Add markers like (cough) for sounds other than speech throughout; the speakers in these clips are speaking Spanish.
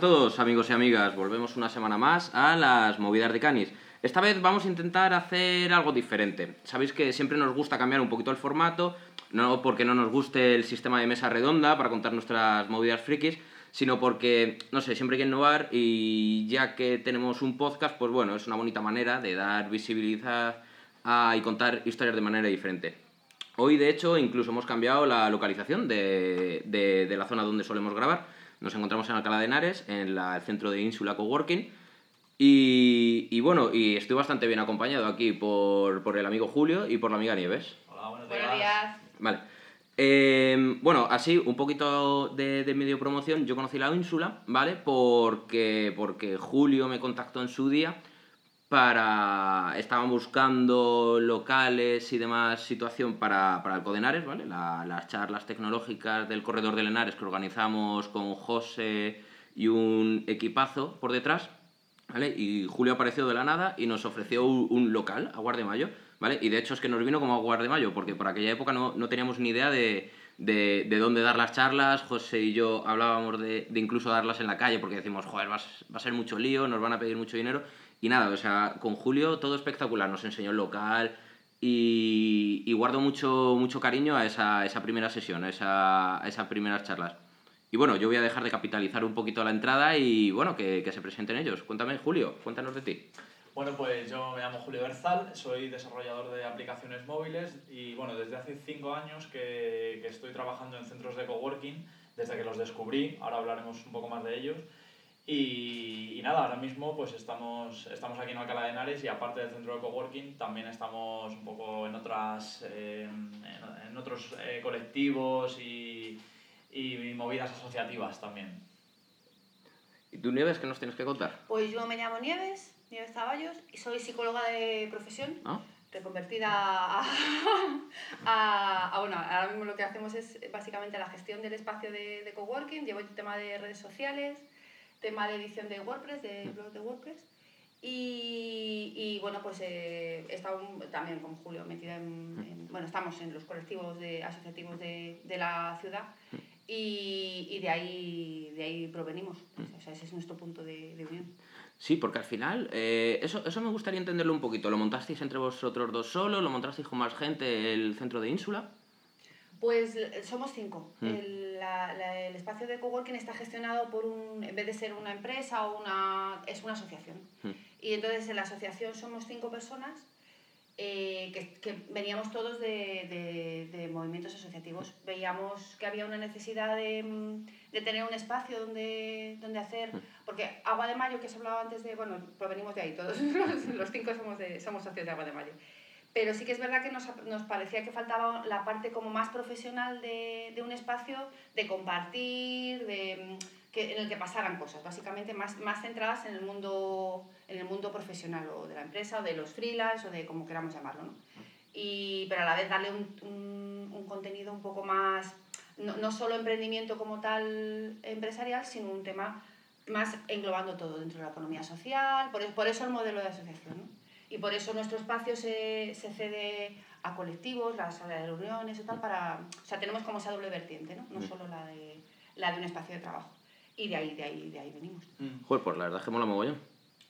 a todos, amigos y amigas. Volvemos una semana más a las movidas de Canis. Esta vez vamos a intentar hacer algo diferente. Sabéis que siempre nos gusta cambiar un poquito el formato, no porque no nos guste el sistema de mesa redonda para contar nuestras movidas frikis, sino porque, no sé, siempre hay que innovar y ya que tenemos un podcast, pues bueno, es una bonita manera de dar visibilidad y contar historias de manera diferente. Hoy, de hecho, incluso hemos cambiado la localización de, de, de la zona donde solemos grabar. Nos encontramos en Alcalá de Henares, en la, el centro de Ínsula Coworking. Y, y, bueno, y estoy bastante bien acompañado aquí por, por el amigo Julio y por la amiga Nieves. Hola, buenos días. Buenos días. Vale. Eh, bueno, así, un poquito de, de, medio promoción. Yo conocí la ínsula, ¿vale? Porque, porque Julio me contactó en su día para... Estaban buscando locales y demás situación para, para el Codenares, ¿vale? La, las charlas tecnológicas del Corredor de Lenares que organizamos con José y un equipazo por detrás, ¿vale? Y Julio apareció de la nada y nos ofreció un, un local a Guardia Mayo, ¿vale? Y de hecho es que nos vino como a Guardia Mayo, porque por aquella época no, no teníamos ni idea de, de, de, dónde dar las charlas. José y yo hablábamos de, de, incluso darlas en la calle, porque decimos, joder, va, va a ser mucho lío, nos van a pedir mucho dinero. Y nada, o sea, con Julio todo espectacular, nos enseñó el local y, y guardo mucho, mucho cariño a esa, esa primera sesión, a, esa, a esas primeras charlas. Y bueno, yo voy a dejar de capitalizar un poquito la entrada y bueno, que, que se presenten ellos. Cuéntame, Julio, cuéntanos de ti. Bueno, pues yo me llamo Julio Berzal, soy desarrollador de aplicaciones móviles y bueno, desde hace cinco años que, que estoy trabajando en centros de coworking, desde que los descubrí, ahora hablaremos un poco más de ellos. Y, y, nada, ahora mismo pues estamos, estamos aquí en Alcalá de Henares y aparte del centro de coworking también estamos un poco en, otras, eh, en, en, otros eh, colectivos y, y, movidas asociativas también. ¿Y tú, Nieves, qué nos tienes que contar? Pues yo me llamo Nieves, Nieves Zaballos, y soy psicóloga de profesión. ¿Ah? reconvertida a, a, a, bueno, ahora mismo lo que hacemos es básicamente la gestión del espacio de, de coworking, llevo el tema de redes sociales, tema de edición de WordPress, de blog de WordPress. Y, y bueno, pues eh, he estado también con Julio metida en, en, Bueno, estamos en los colectivos de, asociativos de, de la ciudad y, y, de, ahí, de ahí provenimos. O sea, ese es nuestro punto de, de unión. Sí, porque al final, eh, eso, eso me gustaría entenderlo un poquito. ¿Lo montasteis entre vosotros dos solo? ¿Lo montasteis con más gente el centro de Ínsula? Pues somos cinco. Mm. El, la, la, el, espacio de coworking está gestionado por un, en vez de ser una empresa o una, es una asociación. Mm. Y entonces en la asociación somos cinco personas eh, que, que, veníamos todos de, de, de, movimientos asociativos. Veíamos que había una necesidad de, de tener un espacio donde, donde hacer, Mm. porque Agua de Mayo, que se hablaba antes de, bueno, provenimos de ahí, todos (laughs) los, los cinco somos, de, somos socios de Agua de Mayo pero sí que es verdad que nos, nos parecía que faltaba la parte como más profesional de, de un espacio, de compartir, de, que, en el que pasaran cosas, básicamente más, más centradas en el, mundo, en el mundo profesional o de la empresa o de los freelance o de como queramos llamarlo. ¿no? Y, pero a la vez darle un, un, un contenido un poco más, no, no solo emprendimiento como tal empresarial, sino un tema más englobando todo dentro de la economía social, por, por eso el modelo de asociación. ¿no? Y por eso nuestro espacio se, se cede a colectivos, la sala de reuniones y tal, para... O sea, tenemos como esa doble vertiente, ¿no? No solo la de, la de un espacio de trabajo. Y de ahí, de ahí, de ahí venimos. Mm. Joder, pues la verdad es que mola mogollón.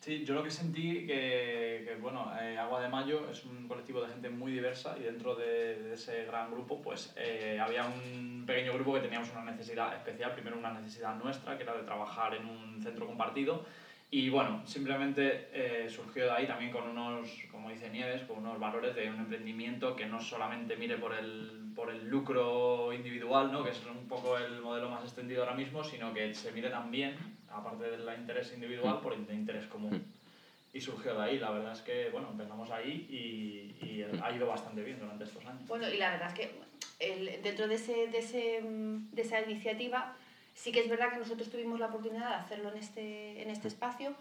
Sí, yo lo que sentí que, que bueno, eh, Agua de Mayo es un colectivo de gente muy diversa y dentro de, de ese gran grupo, pues eh, había un pequeño grupo que teníamos una necesidad especial, primero una necesidad nuestra, que era de trabajar en un centro compartido, y bueno, simplemente eh, surgió de ahí también con unos, como dice Nieves, con unos valores de un emprendimiento que no solamente mire por el, por el lucro individual, ¿no? que es un poco el modelo más extendido ahora mismo, sino que se mire también, aparte del interés individual, por el interés común. Y surgió de ahí, la verdad es que, bueno, empezamos ahí y, y ha ido bastante bien durante estos años. Bueno, y la verdad es que el, dentro de, ese, de, ese, de esa iniciativa Sí que es verdad que nosotros tuvimos la oportunidad de hacerlo en este, en este espacio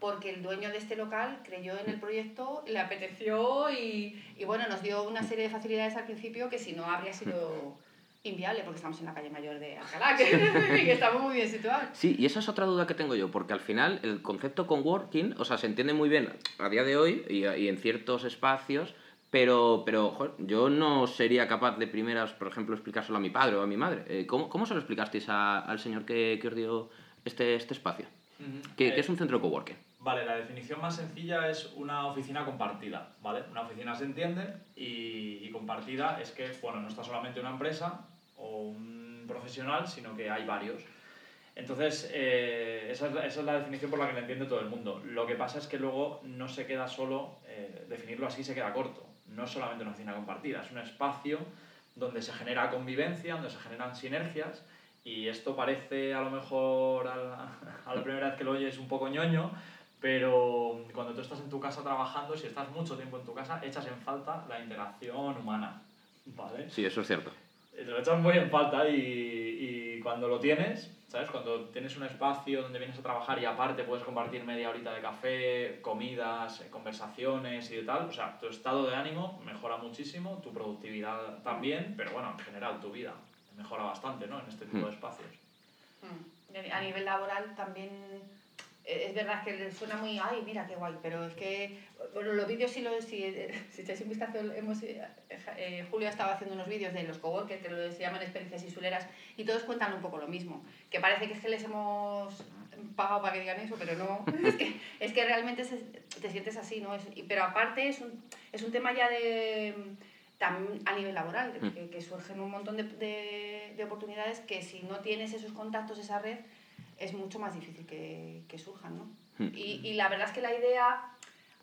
porque el dueño de este local creyó en el proyecto, le apeteció y, y bueno, nos dio una serie de facilidades al principio que si no habría sido inviable porque estamos en la calle mayor de Alcalá, que, (laughs) que estamos muy bien situados. Sí, y esa es otra duda que tengo yo, porque al final el concepto con working, o sea, se entiende muy bien a día de hoy y, y en ciertos espacios, pero, pero joder, yo no sería capaz de primeras, por ejemplo, explicárselo a mi padre o a mi madre. Eh, ¿cómo, ¿Cómo se lo explicasteis a, al señor que, que os dio este, este espacio? Ujú. ¿Qué, Eh, es un centro de coworking? Vale, la definición más sencilla es una oficina compartida, ¿vale? Una oficina se entiende y, y compartida es que, bueno, no está solamente una empresa o un profesional, sino que hay varios. Entonces, eh, esa, es la, esa es la definición por la que la entiende todo el mundo. Lo que pasa es que luego no se queda solo, eh, definirlo así se queda corto. No es solamente una oficina compartida, es un espacio donde se genera convivencia, donde se generan sinergias y esto parece a lo mejor a la, (laughs) a la primera vez que lo oyes un poco ñoño, pero cuando tú estás en tu casa trabajando, si estás mucho tiempo en tu casa, echas en falta la interacción humana, ¿vale? Sí, eso es cierto. Te lo echas muy en falta y, y cuando lo tienes, ¿sabes? Cuando tienes un espacio donde vienes a trabajar y aparte puedes compartir media horita de café, comidas, eh, conversaciones y de tal, o sea, tu estado de ánimo mejora muchísimo, tu productividad también, pero bueno, en general tu vida mejora bastante, ¿no? En este tipo de espacios. Mm. A nivel laboral también es verdad que suena muy, ay, mira qué guay, pero es que, bueno, los vídeos, si, lo, si, si echáis un vistazo, hemos, eh, eh, Julio ha estado haciendo unos vídeos de los coworkers, que se llaman experiencias insuleras, y todos cuentan un poco lo mismo, que parece que es que les hemos pagado para que digan eso, pero no, (laughs) es que, es que realmente se- te sientes así, ¿no? Es- pero aparte es un, es un tema ya de también a nivel laboral, Mm. que, que surgen un montón de, de, de oportunidades que si no tienes esos contactos, esa red, es mucho más difícil que, que surjan, ¿no? Mm. Y, y la verdad es que la idea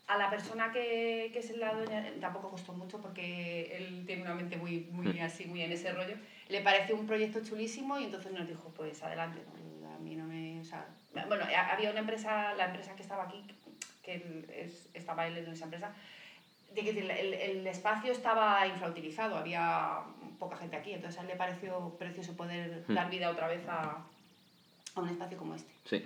a la persona que, que es la dueña tampoco costó mucho porque él tiene una mente muy, muy así, muy en ese rollo. Le pareció un proyecto chulísimo y entonces nos dijo, pues adelante, a mí no me... o sea, bueno, ha- había una empresa, la empresa que estaba aquí, que es- estaba él en esa empresa, de que el, el, espacio estaba infrautilizado, había poca gente aquí, entonces a él le pareció precioso poder Mm. dar vida otra vez a, a un espacio como este. Sí.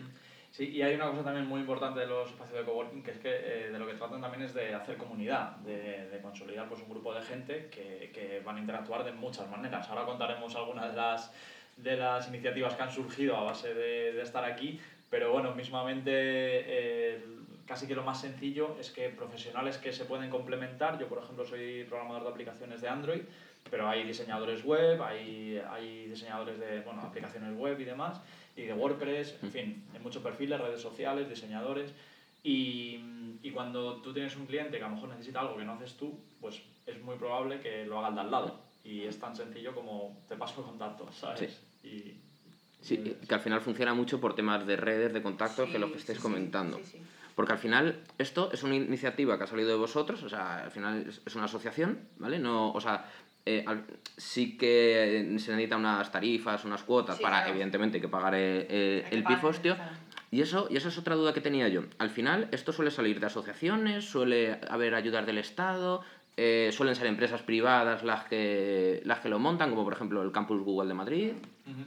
Sí, y hay una cosa también muy importante de los espacios de coworking, que es que eh, de lo que tratan también es de hacer comunidad, de, de consolidar pues, un grupo de gente que, que van a interactuar de muchas maneras. Ahora contaremos algunas de las, de las iniciativas que han surgido a base de, de estar aquí, pero bueno, mismamente eh, casi que lo más sencillo es que profesionales que se pueden complementar, yo por ejemplo soy programador de aplicaciones de Android, pero hay diseñadores web, hay, hay diseñadores de bueno, aplicaciones web y demás, y de WordPress, en fin, hay muchos perfiles, redes sociales, diseñadores. Y, y cuando tú tienes un cliente que a lo mejor necesita algo que no haces tú, pues es muy probable que lo haga el de al lado. Y es tan sencillo como te paso el contacto, ¿sabes? Y, Sí, y- que al final funciona mucho por temas de redes, de contactos, que lo que Sí, estáis sí, sí, comentando. sí, sí. Porque al final esto es una iniciativa que ha salido de vosotros, o sea, al final es, es una asociación, ¿vale? No, o sea, eh, al- sí que eh, se necesitan unas tarifas, unas cuotas Sí, para, claro. evidentemente, que pagar eh, eh, que el pagar, pifostio. Y eso, y esa es otra duda que tenía yo. Al final, esto suele salir de asociaciones, suele haber ayudas del Estado, eh, suelen ser empresas privadas las que, las que lo montan, como por ejemplo el Campus Google de Madrid. Ujú.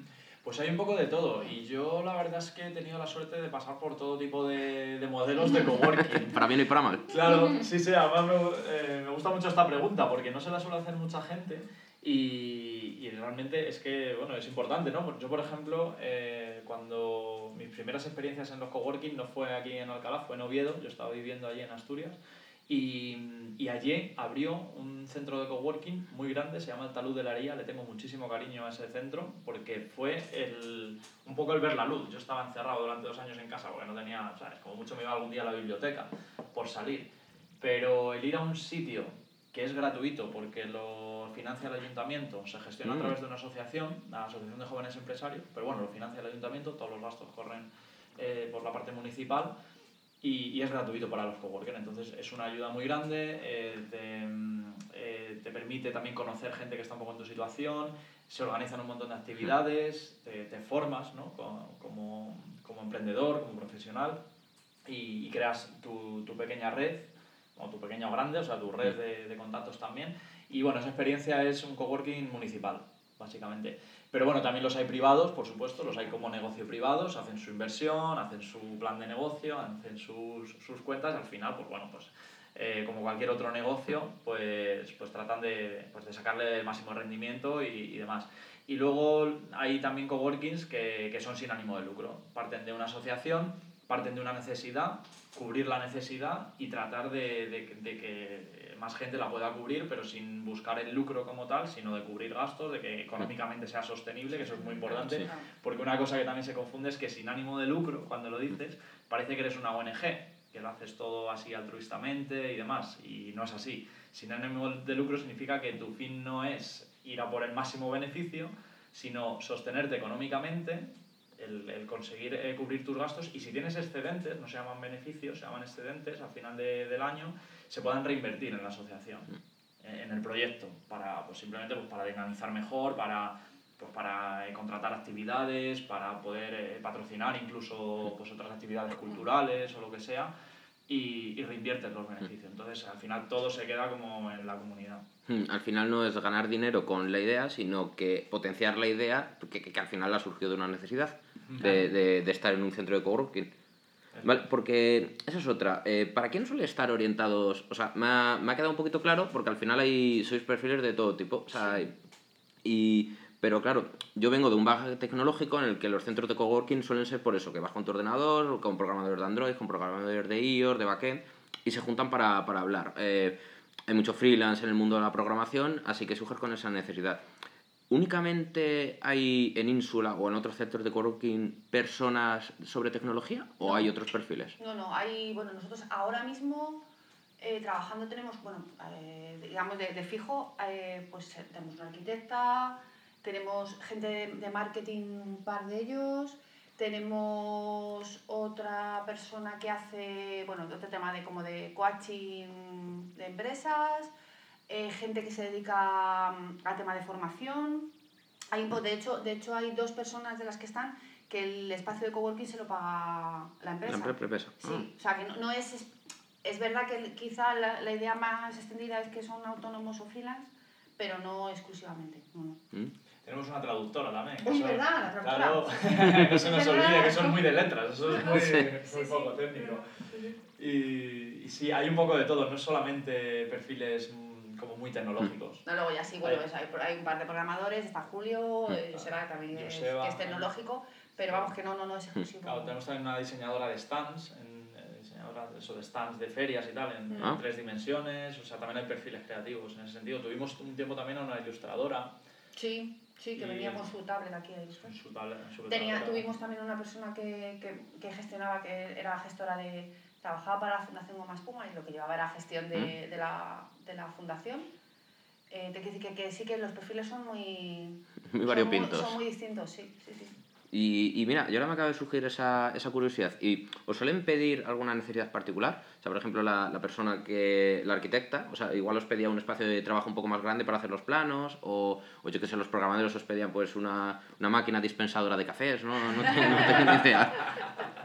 Pues hay un poco de todo. Y yo la verdad es que he tenido la suerte de pasar por todo tipo de, de modelos de coworking. (laughs) Para bien y para mal. Claro, sí, sí, además me, eh, me gusta mucho esta pregunta porque no se la suele hacer mucha gente y, y realmente es que, bueno, es importante, ¿no? Yo, por ejemplo, eh, cuando mis primeras experiencias en los coworking no fue aquí en Alcalá, fue en Oviedo, yo estaba viviendo allí en Asturias y, y allí abrió un centro de coworking muy grande, se llama el Talud de la Haría, le tengo muchísimo cariño a ese centro porque fue el, un poco el ver la luz. Yo estaba encerrado durante dos años en casa porque no tenía, ¿sabes? Como mucho me iba algún día a la biblioteca por salir. Pero el ir a un sitio que es gratuito porque lo financia el ayuntamiento, se gestiona Mm. a través de una asociación, la Asociación de Jóvenes Empresarios, pero bueno, lo financia el ayuntamiento, todos los gastos corren eh, por la parte municipal y, y es gratuito para los coworkers. Entonces es una ayuda muy grande, eh, te, mm, eh, te permite también conocer gente que está un poco en tu situación, se organizan un montón de actividades, te, te formas ¿no? Co- como, como emprendedor, como profesional y, y creas tu, tu pequeña red, o tu pequeña o grande, o sea, tu red de, de contactos también. Y bueno, esa experiencia es un coworking municipal, básicamente. Pero bueno, también los hay privados, por supuesto, los hay como negocio privados, hacen su inversión, hacen su plan de negocio, hacen sus, sus cuentas, al final, pues bueno, pues eh, como cualquier otro negocio, pues, pues tratan de, pues de sacarle el máximo rendimiento y, y demás. Y luego hay también coworkings que, que son sin ánimo de lucro. Parten de una asociación, parten de una necesidad, cubrir la necesidad y tratar de, de- de que más gente la pueda cubrir, pero sin buscar el lucro como tal, sino de cubrir gastos, de que económicamente sea sostenible, que eso es muy importante, porque una cosa que también se confunde es que sin ánimo de lucro, cuando lo dices, parece que eres una ONG, que lo haces todo así altruistamente y demás, y no es así. Sin ánimo de lucro significa que tu fin no es ir a por el máximo beneficio, sino sostenerte económicamente, el, el conseguir eh, cubrir tus gastos y si tienes excedentes, no se llaman beneficios, se llaman excedentes al final de, del año, se puedan reinvertir en la asociación, en, en el proyecto, para pues, simplemente pues, para dinamizar mejor, para, pues, para eh, contratar actividades, para poder eh, patrocinar incluso pues, otras actividades culturales o lo que sea y, y reinviertes los beneficios. Entonces, al final todo se queda como en la comunidad. Hmm, al final no es ganar dinero con la idea, sino que potenciar la idea que, que, que al final ha surgido de una necesidad de, de, de, estar en un centro de coworking. Vale, porque esa es otra. Eh, ¿Para quién suele estar orientados? O sea, me ha, me ha, quedado un poquito claro porque al final hay, sois perfiles de todo tipo. O sea, y, pero claro, yo vengo de un bagaje tecnológico en el que los centros de coworking suelen ser por eso, que vas con tu ordenador, con programadores de Android, con programadores de iOS, de backend, y se juntan para, para hablar. Eh, hay mucho freelance en el mundo de la programación, así que surges con esa necesidad. ¿Únicamente hay en Ínsula o en otros centros de coworking personas sobre tecnología o no. hay otros perfiles? No, no, hay, bueno, nosotros ahora mismo eh, trabajando tenemos, bueno, eh, digamos de, de fijo, eh, pues tenemos una arquitecta, tenemos gente de, de marketing, un par de ellos, tenemos otra persona que hace, bueno, otro tema de como de coaching de empresas, eh, gente que se dedica al tema de formación. Hay, de, hecho, de hecho, hay dos personas de las que están que el espacio de coworking se lo paga la empresa. La empresa. Sí, ah. o sea, que no, no es, es verdad que quizá la, la, idea más extendida es que son autónomos o freelance, pero no exclusivamente. No. ¿Mm? Tenemos una traductora también. Uy, ¿verdad? La traductora. Claro, (laughs) no se nos olvide que son muy de letras, eso es muy, sí. muy poco sí. técnico. Y, y sí, hay un poco de todo, no es solamente perfiles como muy tecnológicos. No, luego ya sí, bueno, hay, hay, un par de programadores, está Julio, eh, Joseba también Joseba, es, que es tecnológico, pero vamos que no, no, no es exclusivo. Claro, tenemos también una diseñadora de stands, en, eh, diseñadora de, eso, de stands de ferias y tal, en, ah. en, tres dimensiones, o sea, también hay perfiles creativos en ese sentido. Tuvimos un tiempo también a una ilustradora. Sí. Sí, que venía con su tablet aquí a ilustrar. Su tablet, su Tenía, tablet. Tuvimos también una persona que, que, que, gestionaba, que era gestora de... Trabajaba para la Fundación Goma Espuma y lo que llevaba era gestión de, ¿Mm? de, la, de la fundación. Eh, te quiero decir que, que, sí que los perfiles son muy... Muy variopintos. Son muy, son muy distintos, sí, sí, sí. Y, y, mira, yo ahora me acaba de surgir esa, esa curiosidad. ¿Y os suelen pedir alguna necesidad particular? O sea, por ejemplo, la, la, persona que, la arquitecta, o sea, igual os pedía un espacio de trabajo un poco más grande para hacer los planos, o, o yo que sé, los programadores os pedían pues una, una máquina dispensadora de cafés, ¿no? No, no, no tengo ni idea. (laughs)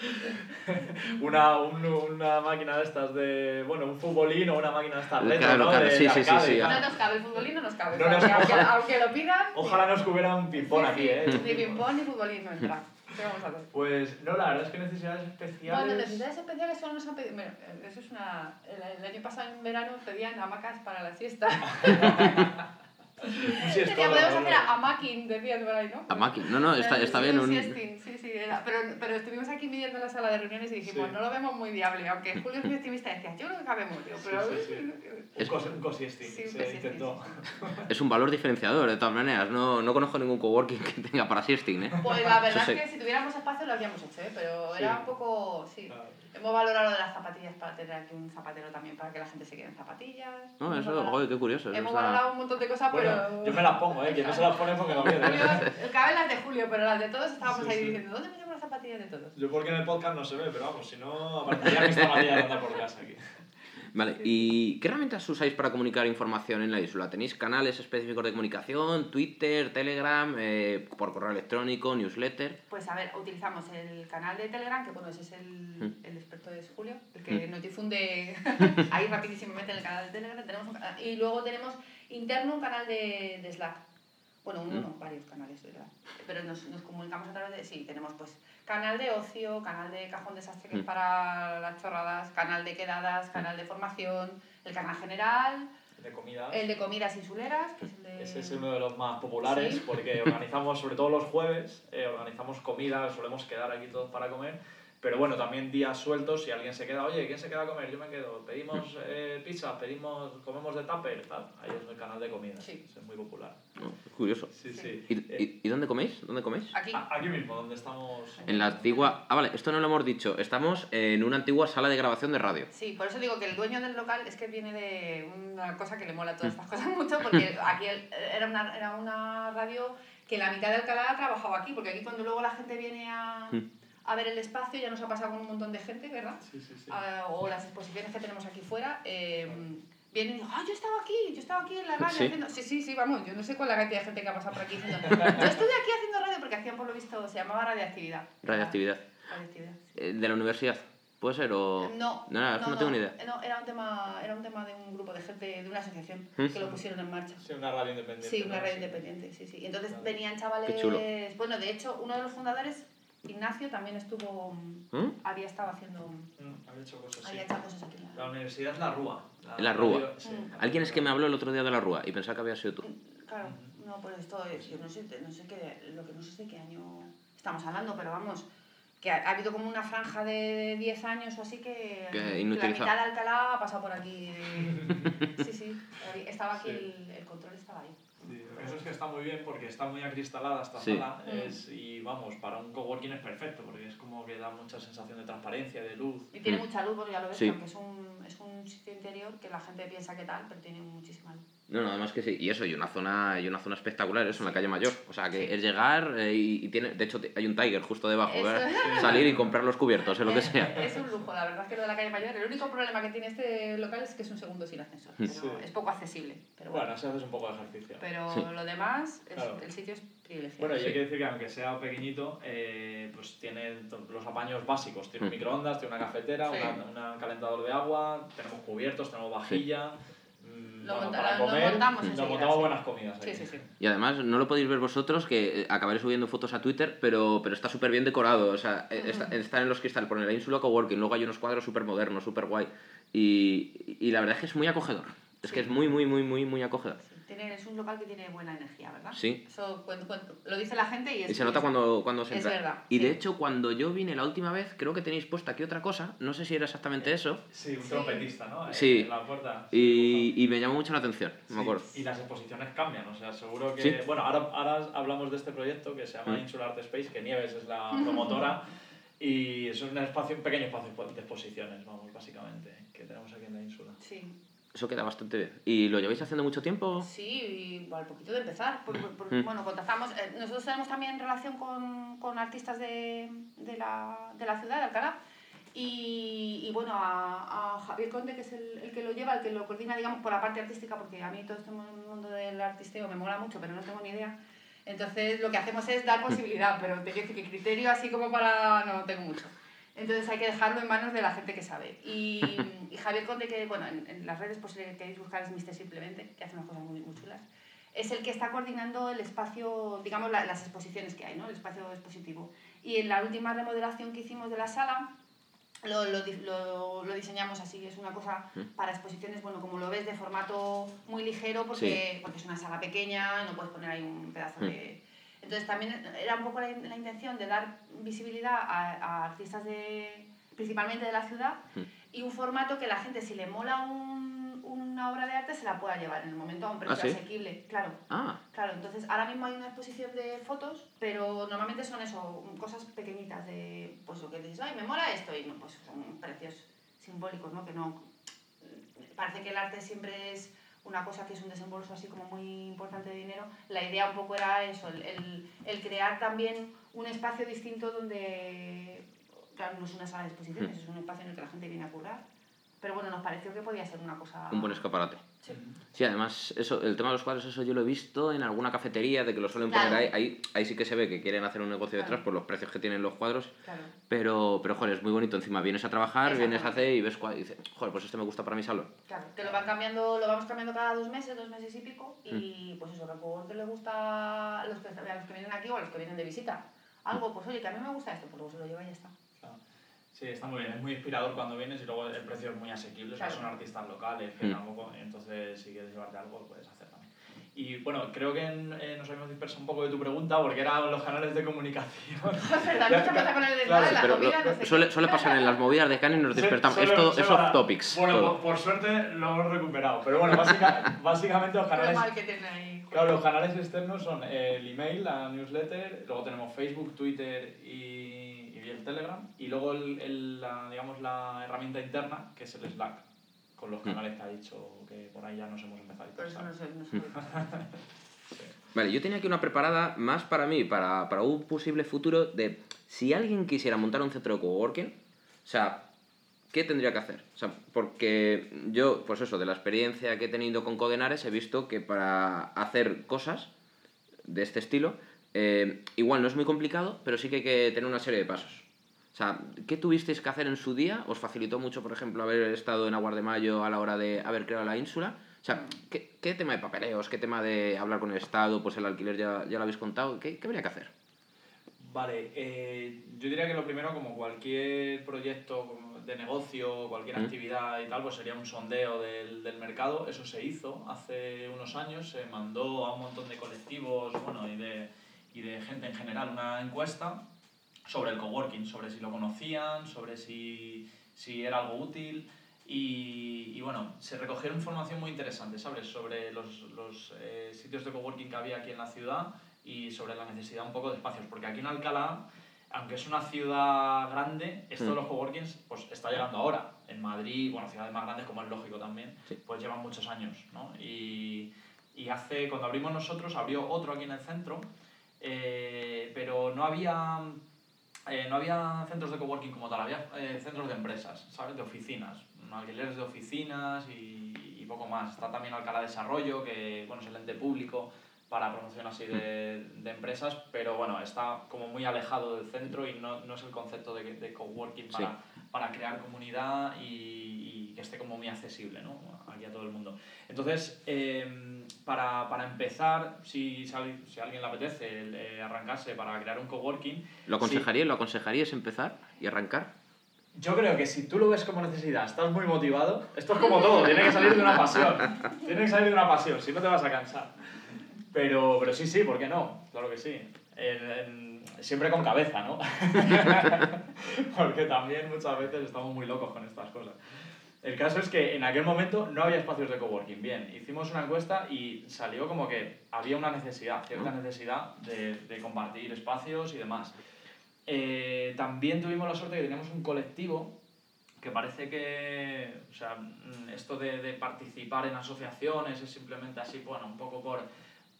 (laughs) una, un, una máquina de estas de. Bueno, un futbolín o una máquina de estas claro, ¿no? Claro, de, sí, de sí, sí, sí, No nos cabe, el futbolín no nos cabe. No nos, aunque, ojalá, aunque, lo pidan. Ojalá nos hubiera un ping-pong sí, aquí, ¿eh? Ni ping-pong ni futbolín no entra. ¿Qué vamos a hacer? Pues no, la verdad es que necesidades especiales. Bueno, necesidades especiales son nos han pedido. Bueno, eso es una. El, el año pasado en verano pedían hamacas para la siesta. (laughs) Podemos hacer a, a Makin, decían por ahí, ¿no? A Makin, no, no, está, está bien. Un... Sí, sí, era. Pero, pero estuvimos aquí midiendo la sala de reuniones y dijimos, sí. no lo vemos muy viable, aunque Julio es muy optimista y decía, yo creo que cabe mucho, pero... Sí, sí, sí. Es un cosiesting, sí, se intentó. Es un valor diferenciador, de todas maneras, no, no conozco ningún coworking que tenga para siesting, ¿eh? Pues la verdad es que si tuviéramos espacio lo habríamos hecho, ¿eh? Pero era un poco, sí. Claro. Hemos valorado lo de las zapatillas para tener aquí un zapatero también, para que la gente se quede en zapatillas. No, eso, valorado, joder, qué curioso. Hemos sea... valorado un montón de cosas, bueno, pero... Yo me las pongo, ¿eh? Que no se las pone porque no viene. Caben las de Julio, pero las de todos estábamos sí, ahí sí. diciendo, ¿dónde metemos las zapatillas de todos? Yo porque en el podcast no se ve, pero vamos, si no, aparecería mis zapatillas de andar por casa aquí. Vale, ¿y qué herramientas usáis para comunicar información en la isla? ¿Tenéis canales específicos de comunicación, Twitter, Telegram, eh, por correo electrónico, newsletter? Pues a ver, utilizamos el canal de Telegram, que bueno, ese es el, ¿Mm? el experto de Julio, el que ¿Mm? nos difunde (laughs) ahí rapidísimamente en el canal de Telegram. Tenemos un, y luego tenemos interno un canal de, de Slack. Bueno, uno, ¿Mm? no, varios canales, ¿verdad? Pero nos, nos comunicamos a través de... Sí, tenemos pues canal de ocio, canal de cajón desastre que es para las chorradas, canal de quedadas, canal de formación, el canal general, el de comidas, el de comidas insuleras, que es el de... Ese es uno de los más populares ¿Sí? porque (laughs) organizamos, sobre todo los jueves, eh, organizamos comidas, solemos quedar aquí todos para comer Pero bueno, también días sueltos, si alguien se queda, oye, ¿quién se queda a comer? Yo me quedo. Pedimos eh, pizza, pedimos, comemos de tupper, tal. Ahí es el canal de comida. Sí. Es muy popular. Oh, curioso. Sí, sí. ¿Y, Eh, y, dónde coméis? ¿Dónde coméis? Aquí. a- aquí mismo, donde estamos. En la antigua... Ah, vale, esto no lo hemos dicho. Estamos en una antigua sala de grabación de radio. Sí, por eso digo que el dueño del local es que viene de una cosa que le mola todas estas cosas mucho, porque (laughs) aquí era una, era una radio que la mitad de Alcalá trabajaba aquí, porque aquí cuando luego la gente viene a, Mm. A ver el espacio, ya nos ha pasado con un montón de gente, ¿verdad? Sí, sí, sí. Ah, o las exposiciones que tenemos aquí fuera, eh, vienen y dicen, ah, yo estaba aquí, yo estaba aquí en la radio Sí. haciendo... Sí, sí, sí, vamos, yo no sé cuál es la cantidad de gente que ha pasado por aquí diciendo, (laughs) yo estuve aquí haciendo radio, porque hacían por lo visto, se llamaba radioactividad. Radioactividad. Radioactividad. Eh, ¿De la universidad? ¿Puede ser o...? No, No, no, no tengo ni idea. No, era un tema, era un tema de un grupo de gente, de una asociación, ¿Mm? que lo pusieron en marcha. Sí, una radio independiente. Sí, una ¿no? red independiente, sí, sí. Y entonces venían chavales... Qué chulo. Bueno, de hecho, uno de los fundadores, Ignacio, también estuvo... ¿Mm? Había estado haciendo... Mm, había hecho cosas. Había hecho cosas aquí en la... La universidad es la Rúa. La Rúa. radio- sí, Mm. la Alguien es que me habló el otro día de la Rúa y pensaba que había sido tú. Claro, no, pues esto es, yo no sé, no sé qué, lo que no sé de qué año estamos hablando, pero vamos, que ha, ha habido como una franja de 10 años o así que, Que la mitad de Alcalá ha pasado por aquí. (laughs) Sí, sí, estaba aquí, Sí. El, el control estaba ahí. Sí, eso es que está muy bien porque está muy acristalada esta Sí. sala Mm. es, y vamos, para un coworking es perfecto porque es como que da mucha sensación de transparencia, de luz. Y tiene Mm. mucha luz, porque ya lo ves, Sí. aunque es un, es un sitio interior que la gente piensa que tal, pero tiene muchísima luz. No, no, además que sí. Y eso, y una zona, y una zona espectacular, eso, en la Sí. calle Mayor. O sea, que Sí. es llegar eh, y, y tiene... De hecho, hay un Tiger justo debajo. Es. Salir y comprar los cubiertos, o lo que Es- sea. Es un lujo, la verdad es que lo de la calle Mayor, el único problema que tiene este local es que es un segundo sin ascensor, pero Sí. es poco accesible. Pero bueno, Bueno, si haces un poco de ejercicio. pero Sí. lo demás, es- Claro. el sitio es privilegiado. Bueno, y Sí. hay que decir que aunque sea pequeñito, eh, pues tiene los apaños básicos. Tiene un Mm. microondas, tiene una cafetera, un calentador de agua, tenemos cubiertos, tenemos vajilla. Mm, Lo bueno, monta- para lo montamos montamos sí. buenas comidas. Sí, sí, sí. Y además, no lo podéis ver vosotros, que eh, acabaré subiendo fotos a Twitter, pero, pero está súper bien decorado. O sea, eh, está, Ujú. está en los cristales, por la Ínsula Coworking, luego hay unos cuadros súper modernos, súper guay. Y, y la verdad es que es muy acogedor. Es que es muy, muy, muy, muy, muy acogedor. Sí, Tiene, es un local que tiene buena energía, ¿verdad? Sí. Eso cuen- cuen- lo dice la gente y es Y se nota cuando, cuando se es entra. verdad, y de sí. hecho, cuando yo vine la última vez, creo que tenéis puesta aquí otra cosa. No sé si era exactamente eso. Sí, un Sí. trompetista, ¿no? Sí. En la puerta. Y, y me llamó mucho la atención, no me Sí, acuerdo. Y las exposiciones cambian, o sea, seguro que... Sí. Bueno, ahora, ahora hablamos de este proyecto que se llama Mm. Insular Art Space, que Nieves es la promotora, (laughs) y es un, espacio, un pequeño espacio de exposiciones, vamos, básicamente, que tenemos aquí en la ínsula. Sí, Eso queda bastante bien. ¿Y lo lleváis haciendo mucho tiempo? sí, y al poquito de empezar. por- por- por- Mm. Bueno, contactamos. eh, nosotros tenemos también relación con, con artistas de, de, la, de la ciudad, de Alcalá. Y, y bueno, a, a Javier Conde, que es el, el que lo lleva, el que lo coordina, digamos, por la parte artística, porque a mí todo este mundo del artisteo me mola mucho, pero no tengo ni idea. Entonces, lo que hacemos es dar posibilidad, pero te quiero decir que criterio así como para. no tengo mucho. Entonces hay que dejarlo en manos de la gente que sabe. Y, y Javier Conde, que bueno, en, en las redes pues, si queréis buscar es Mister Simplemente, que hace unas cosas muy, muy chulas, es el que está coordinando el espacio, digamos, la- las exposiciones que hay, ¿no? el espacio expositivo. Y en la última remodelación que hicimos de la sala, lo, lo, lo, lo diseñamos así, es una cosa Mm. para exposiciones, bueno, como lo ves, de formato muy ligero, porque, porque es una sala pequeña, no puedes poner ahí un pedazo Mm. de... Entonces también era un poco la, la intención de dar visibilidad a, a artistas de, principalmente de la ciudad Mm. Y un formato que la gente, si le mola un- una obra de arte, se la pueda llevar en el momento a un precio ¿Ah, sí? asequible. Claro, Ah, claro. Entonces ahora mismo hay una exposición de fotos, pero normalmente son eso, cosas pequeñitas de, pues lo que dices, ay, me mola esto, y no, pues son precios simbólicos, ¿no? Que no... Parece que el arte siempre es una cosa que es un desembolso así como muy importante de dinero. La idea un poco era eso, el, el, el crear también un espacio distinto donde, claro, no es una sala de exposiciones, es un espacio en el que la gente viene a currar. Pero bueno, nos pareció que podía ser una cosa... un buen escaparate. Sí. Sí, además, eso, el tema de los cuadros, eso yo lo he visto en alguna cafetería, de que lo suelen Claro. poner ahí, ahí. Ahí sí que se ve que quieren hacer un negocio Claro. detrás por los precios que tienen los cuadros. Claro. Pero, pero joder, es muy bonito. Encima vienes a trabajar, vienes a hacer y ves cuadros y dices, joder, pues este me gusta para mi salón. Claro, que lo van cambiando, lo vamos cambiando cada dos meses, dos meses y pico, y pues eso, que a que le gusta los que, a los que vienen aquí o a los que vienen de visita. Algo, pues oye, que a mí me gusta esto, pues luego se lo lleva y ya está. Claro. Sí, está muy bien, es muy inspirador cuando vienes y luego el precio es muy asequible, o sea, Claro. son artistas locales que Mm. tampoco, entonces si quieres llevarte algo lo puedes hacer también. Y bueno, creo que en- eh, nos habíamos dispersado un poco de tu pregunta porque eran los canales de comunicación. Es verdad, mucho pasa con el desmadre, Claro, la Pero comida, lo- no sé suele, suele pasar en las movidas de Cannes y nos despertamos. Suele- Esto suele es off topics. Bueno, todo. por, por suerte lo hemos recuperado. Pero bueno, básica- (laughs) básicamente los Lo canales, mal que tiene ahí. claro, los canales externos son el email, la newsletter, luego tenemos Facebook, Twitter y, y el Telegram. Y luego el, el- la, digamos, la herramienta interna, que es el Slack, con los Mm. canales que ha dicho que por ahí ya nos hemos empezado a no sé, no sé. (laughs) Vale, yo tenía aquí una preparada más para mí, para, para un posible futuro de si alguien quisiera montar un centro de coworking, o sea, ¿qué tendría que hacer? O sea, porque yo, pues eso, de la experiencia que he tenido con Codenares, he visto que para hacer cosas de este estilo, eh, igual no es muy complicado, pero sí que hay que tener una serie de pasos. O sea, ¿qué tuvisteis que hacer en su día? ¿Os facilitó mucho, por ejemplo, haber estado en Aguar de Mayo a la hora de haber creado la ínsula? O sea, ¿qué, qué tema de papeleos? ¿Qué tema de hablar con el Estado? Pues el alquiler ya, ya lo habéis contado. ¿Qué, qué habría que hacer? Vale, eh, yo diría que lo primero, como cualquier proyecto de negocio, cualquier Mm. actividad y tal, pues sería un sondeo del, del mercado. Eso se hizo hace unos años, se mandó a un montón de colectivos bueno, y, de, y de gente en general una encuesta sobre el coworking, sobre si lo conocían, sobre si, si era algo útil. Y, y bueno, se recogieron información muy interesante, ¿sabes? Sobre los, los eh, sitios de coworking que había aquí en la ciudad y sobre la necesidad un poco de espacios. Porque aquí en Alcalá, aunque es una ciudad grande, esto de Mm. los coworkings pues, está llegando ahora. En Madrid, bueno, ciudades más grandes como es lógico también, Sí. pues llevan muchos años, ¿no? Y, y hace, cuando abrimos nosotros, abrió otro aquí en el centro, eh, pero no había, eh, no había centros de coworking como tal, había eh, centros de empresas, ¿sabes? De oficinas, alquileres de oficinas y, y poco más. Está también Alcalá Desarrollo, que bueno, es el ente público para promoción así de, de empresas, pero bueno, está como muy alejado del centro y no, no es el concepto de, de coworking para, para crear comunidad y, y que esté como muy accesible ¿no? Aquí a todo el mundo. Entonces, eh, para, para empezar, si, si, a alguien le apetece el, eh, arrancarse para crear un coworking, ¿Lo aconsejaríais? ¿Lo aconsejaríais empezar y arrancar? yo creo que si tú lo ves como necesidad, estás muy motivado, esto es como todo, tiene que salir de una pasión. Tiene que salir de una pasión, si no te vas a cansar. Pero, pero sí, sí, ¿por qué no? Claro que sí. En- en- siempre con cabeza, ¿no? (laughs) Porque también muchas veces estamos muy locos con estas cosas. El caso es que en aquel momento no había espacios de coworking. Bien, hicimos una encuesta y salió como que había una necesidad, cierta necesidad de, de compartir espacios y demás. Eh, también tuvimos la suerte de que teníamos un colectivo que parece que, o sea, mm, esto de, de participar en asociaciones es simplemente así, bueno, un poco por,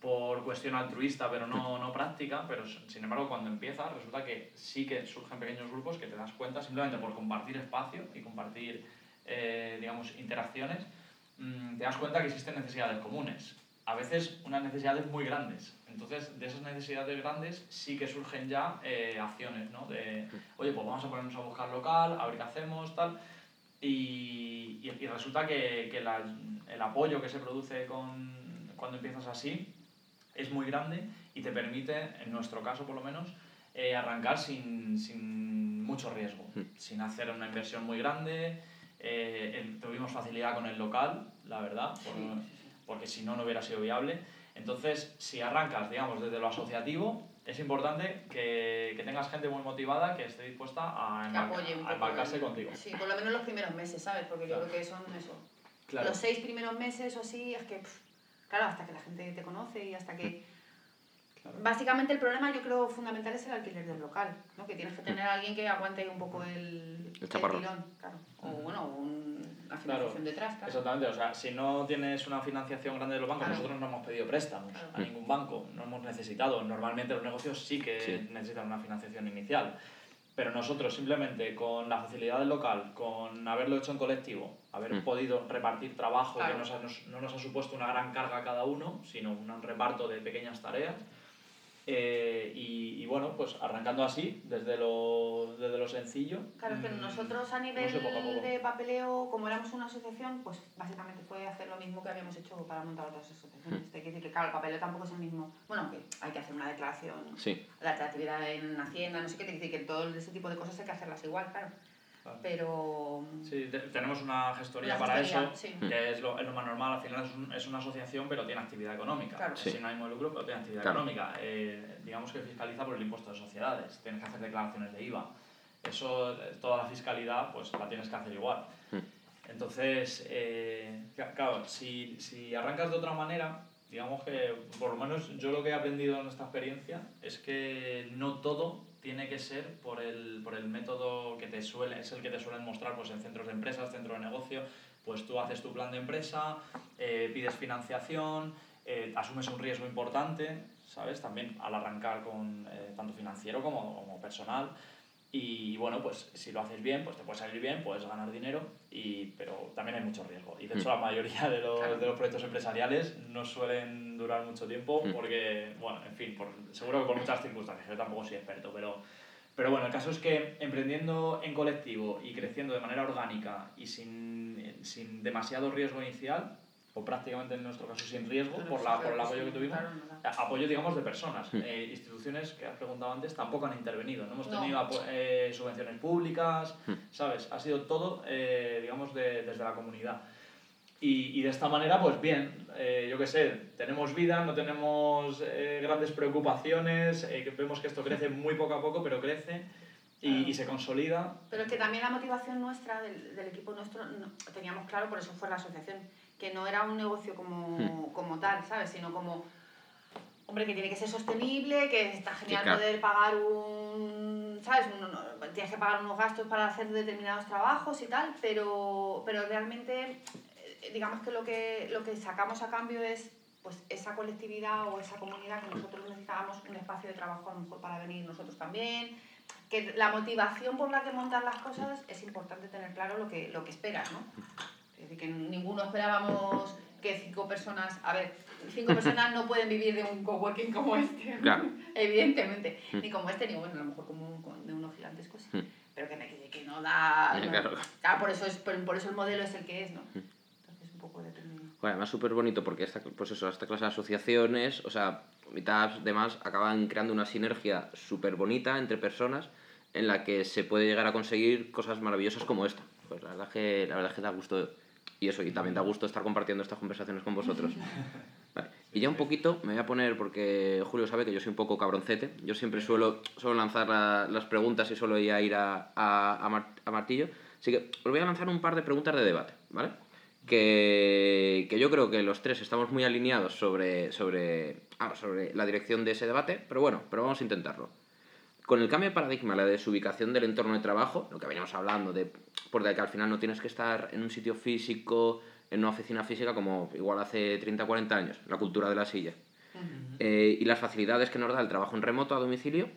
por cuestión altruista, pero no, no práctica, pero sin embargo cuando empiezas resulta que sí que surgen pequeños grupos que te das cuenta simplemente por compartir espacio y compartir, eh, digamos, interacciones, mm, te das cuenta que existen necesidades comunes. A veces unas necesidades muy grandes. Entonces, de esas necesidades grandes sí que surgen ya eh, acciones, ¿no? De, oye, pues vamos a ponernos a buscar local, a ver qué hacemos, tal. Y, y, y resulta que, que la- el apoyo que se produce con, cuando empiezas así es muy grande y te permite, en nuestro caso por lo menos, eh, arrancar sin, sin mucho riesgo, Mm. sin hacer una inversión muy grande. Eh, el- tuvimos facilidad con el local, la verdad, por- porque si no, no hubiera sido viable. Entonces, si arrancas, digamos, desde lo asociativo, es importante que, que tengas gente muy motivada que esté dispuesta a, embarca- embarcarse contigo. Sí, por lo menos los primeros meses, ¿sabes? Porque Claro. yo creo que son eso. Claro. Los seis primeros meses o así, es que, pff, claro, hasta que la gente te conoce y hasta que... Claro. Básicamente el problema yo creo fundamental es el alquiler del local, ¿no? Que tienes que tener a alguien que aguante un poco el, El chaparrón. tirón, claro. O bueno, un- una Claro. financiación detrás, claro. Exactamente, o sea, si no tienes una financiación grande de los bancos, Claro. nosotros no hemos pedido préstamos Claro. a ningún banco, no hemos necesitado. Normalmente los negocios sí que Sí. necesitan una financiación inicial, pero nosotros simplemente con la facilidad del local, con haberlo hecho en colectivo, haber Mm. podido repartir trabajo Claro. que nos ha- nos- no nos ha supuesto una gran carga a cada uno, sino un reparto de pequeñas tareas. Eh, y, y bueno, pues arrancando así, desde lo, desde lo sencillo. Claro, es que mm, nosotros a nivel sé, poco a poco. de papeleo, como éramos una asociación, pues básicamente fue hacer lo mismo que habíamos hecho para montar otras asociaciones. Mm. Hay que decir que, claro, el papeleo tampoco es el mismo. Bueno, que hay que hacer una declaración Sí. la creatividad en Hacienda, no sé qué, te decir que todo ese tipo de cosas hay que hacerlas igual, claro. Pero... Sí, tenemos una gestoría, para eso, que es lo, es lo, más normal, al final es, es, una asociación pero tiene actividad económica, claro. sí. sin ánimo de lucro pero tiene actividad económica. Eh, digamos que fiscaliza por el impuesto de sociedades, tienes que hacer declaraciones de IVA. Eso, toda la fiscalidad, pues la tienes que hacer igual. Hmm. Entonces, eh, claro, si, si arrancas de otra manera, digamos que por lo menos yo lo que he aprendido en esta experiencia es que no todo tiene que ser por el, por el método que te suele, es el que te suelen mostrar pues, en centros de empresas, centros de negocio, pues tú haces tu plan de empresa, eh, pides financiación, eh, asumes un riesgo importante, ¿sabes? También al arrancar con eh, tanto financiero como, como personal. Y bueno, pues si lo haces bien, pues te puede salir bien, puedes ganar dinero, y, pero también hay mucho riesgo. Y de hecho mm. la mayoría de los, de los proyectos empresariales no suelen durar mucho tiempo mm. porque, bueno, en fin, por, seguro que por muchas circunstancias, yo tampoco soy experto, pero, pero bueno, el caso es que emprendiendo en colectivo y creciendo de manera orgánica y sin, sin demasiado riesgo inicial, o prácticamente en nuestro caso sin riesgo por, la, por el apoyo que tuvimos, apoyo digamos de personas. Eh, instituciones que has preguntado antes tampoco han intervenido, no hemos tenido eh, subvenciones públicas, ¿sabes? Ha sido todo, eh, digamos, de, desde la comunidad. Y, y, de esta manera, pues bien, yo qué sé, tenemos vida, no tenemos grandes preocupaciones, vemos que esto crece muy poco a poco, pero crece. Y, y, se consolida. Pero es que también la motivación nuestra, del, del equipo nuestro, teníamos claro, por eso fue la asociación, que no era un negocio como, hmm. como tal, ¿sabes? Sino como, hombre, que tiene que ser sostenible, que está genial poder pagar un, ¿sabes? tienes que pagar unos gastos para hacer determinados trabajos y tal, pero, pero realmente, eh, digamos que lo, que lo que sacamos a cambio es pues esa colectividad o esa comunidad que nosotros necesitábamos un espacio de trabajo a lo mejor para venir nosotros también, que la motivación por la que montar las cosas es importante tener claro lo que, lo que esperas, ¿no? Es decir, que ninguno esperábamos que cinco personas, a ver, cinco personas no pueden vivir de un coworking como este, evidentemente, mm. ni como este, ni bueno, a lo mejor como de unos gigantescos, mm. pero que, que no da... claro. por, eso es, por, eso el modelo es el que es, ¿no? Mm. Entonces un poco determinado. Bueno, además súper bonito porque esta, pues eso, esta clase de asociaciones, o sea, meetups, demás, acaban creando una sinergia súper bonita entre personas en la que se puede llegar a conseguir cosas maravillosas como esta. Pues la verdad que, la verdad que da gusto y eso, y también da gusto estar compartiendo estas conversaciones con vosotros. (laughs) Y ya un poquito me voy a poner, porque Julio sabe que yo soy un poco cabroncete, yo siempre suelo, suelo lanzar las preguntas y suelo ya ir a, a, a, martillo, así que os voy a lanzar un par de preguntas de debate, ¿vale? Que, que yo creo que los tres estamos muy alineados sobre, sobre, ah, sobre la dirección de ese debate, pero bueno, pero vamos a intentarlo. Con el cambio de paradigma, la desubicación del entorno de trabajo, lo que veníamos hablando, de, porque que al final no tienes que estar en un sitio físico, en una oficina física como igual hace 30 o 40 años, la cultura de la silla. Eh, y las facilidades que nos da el trabajo en remoto a domicilio,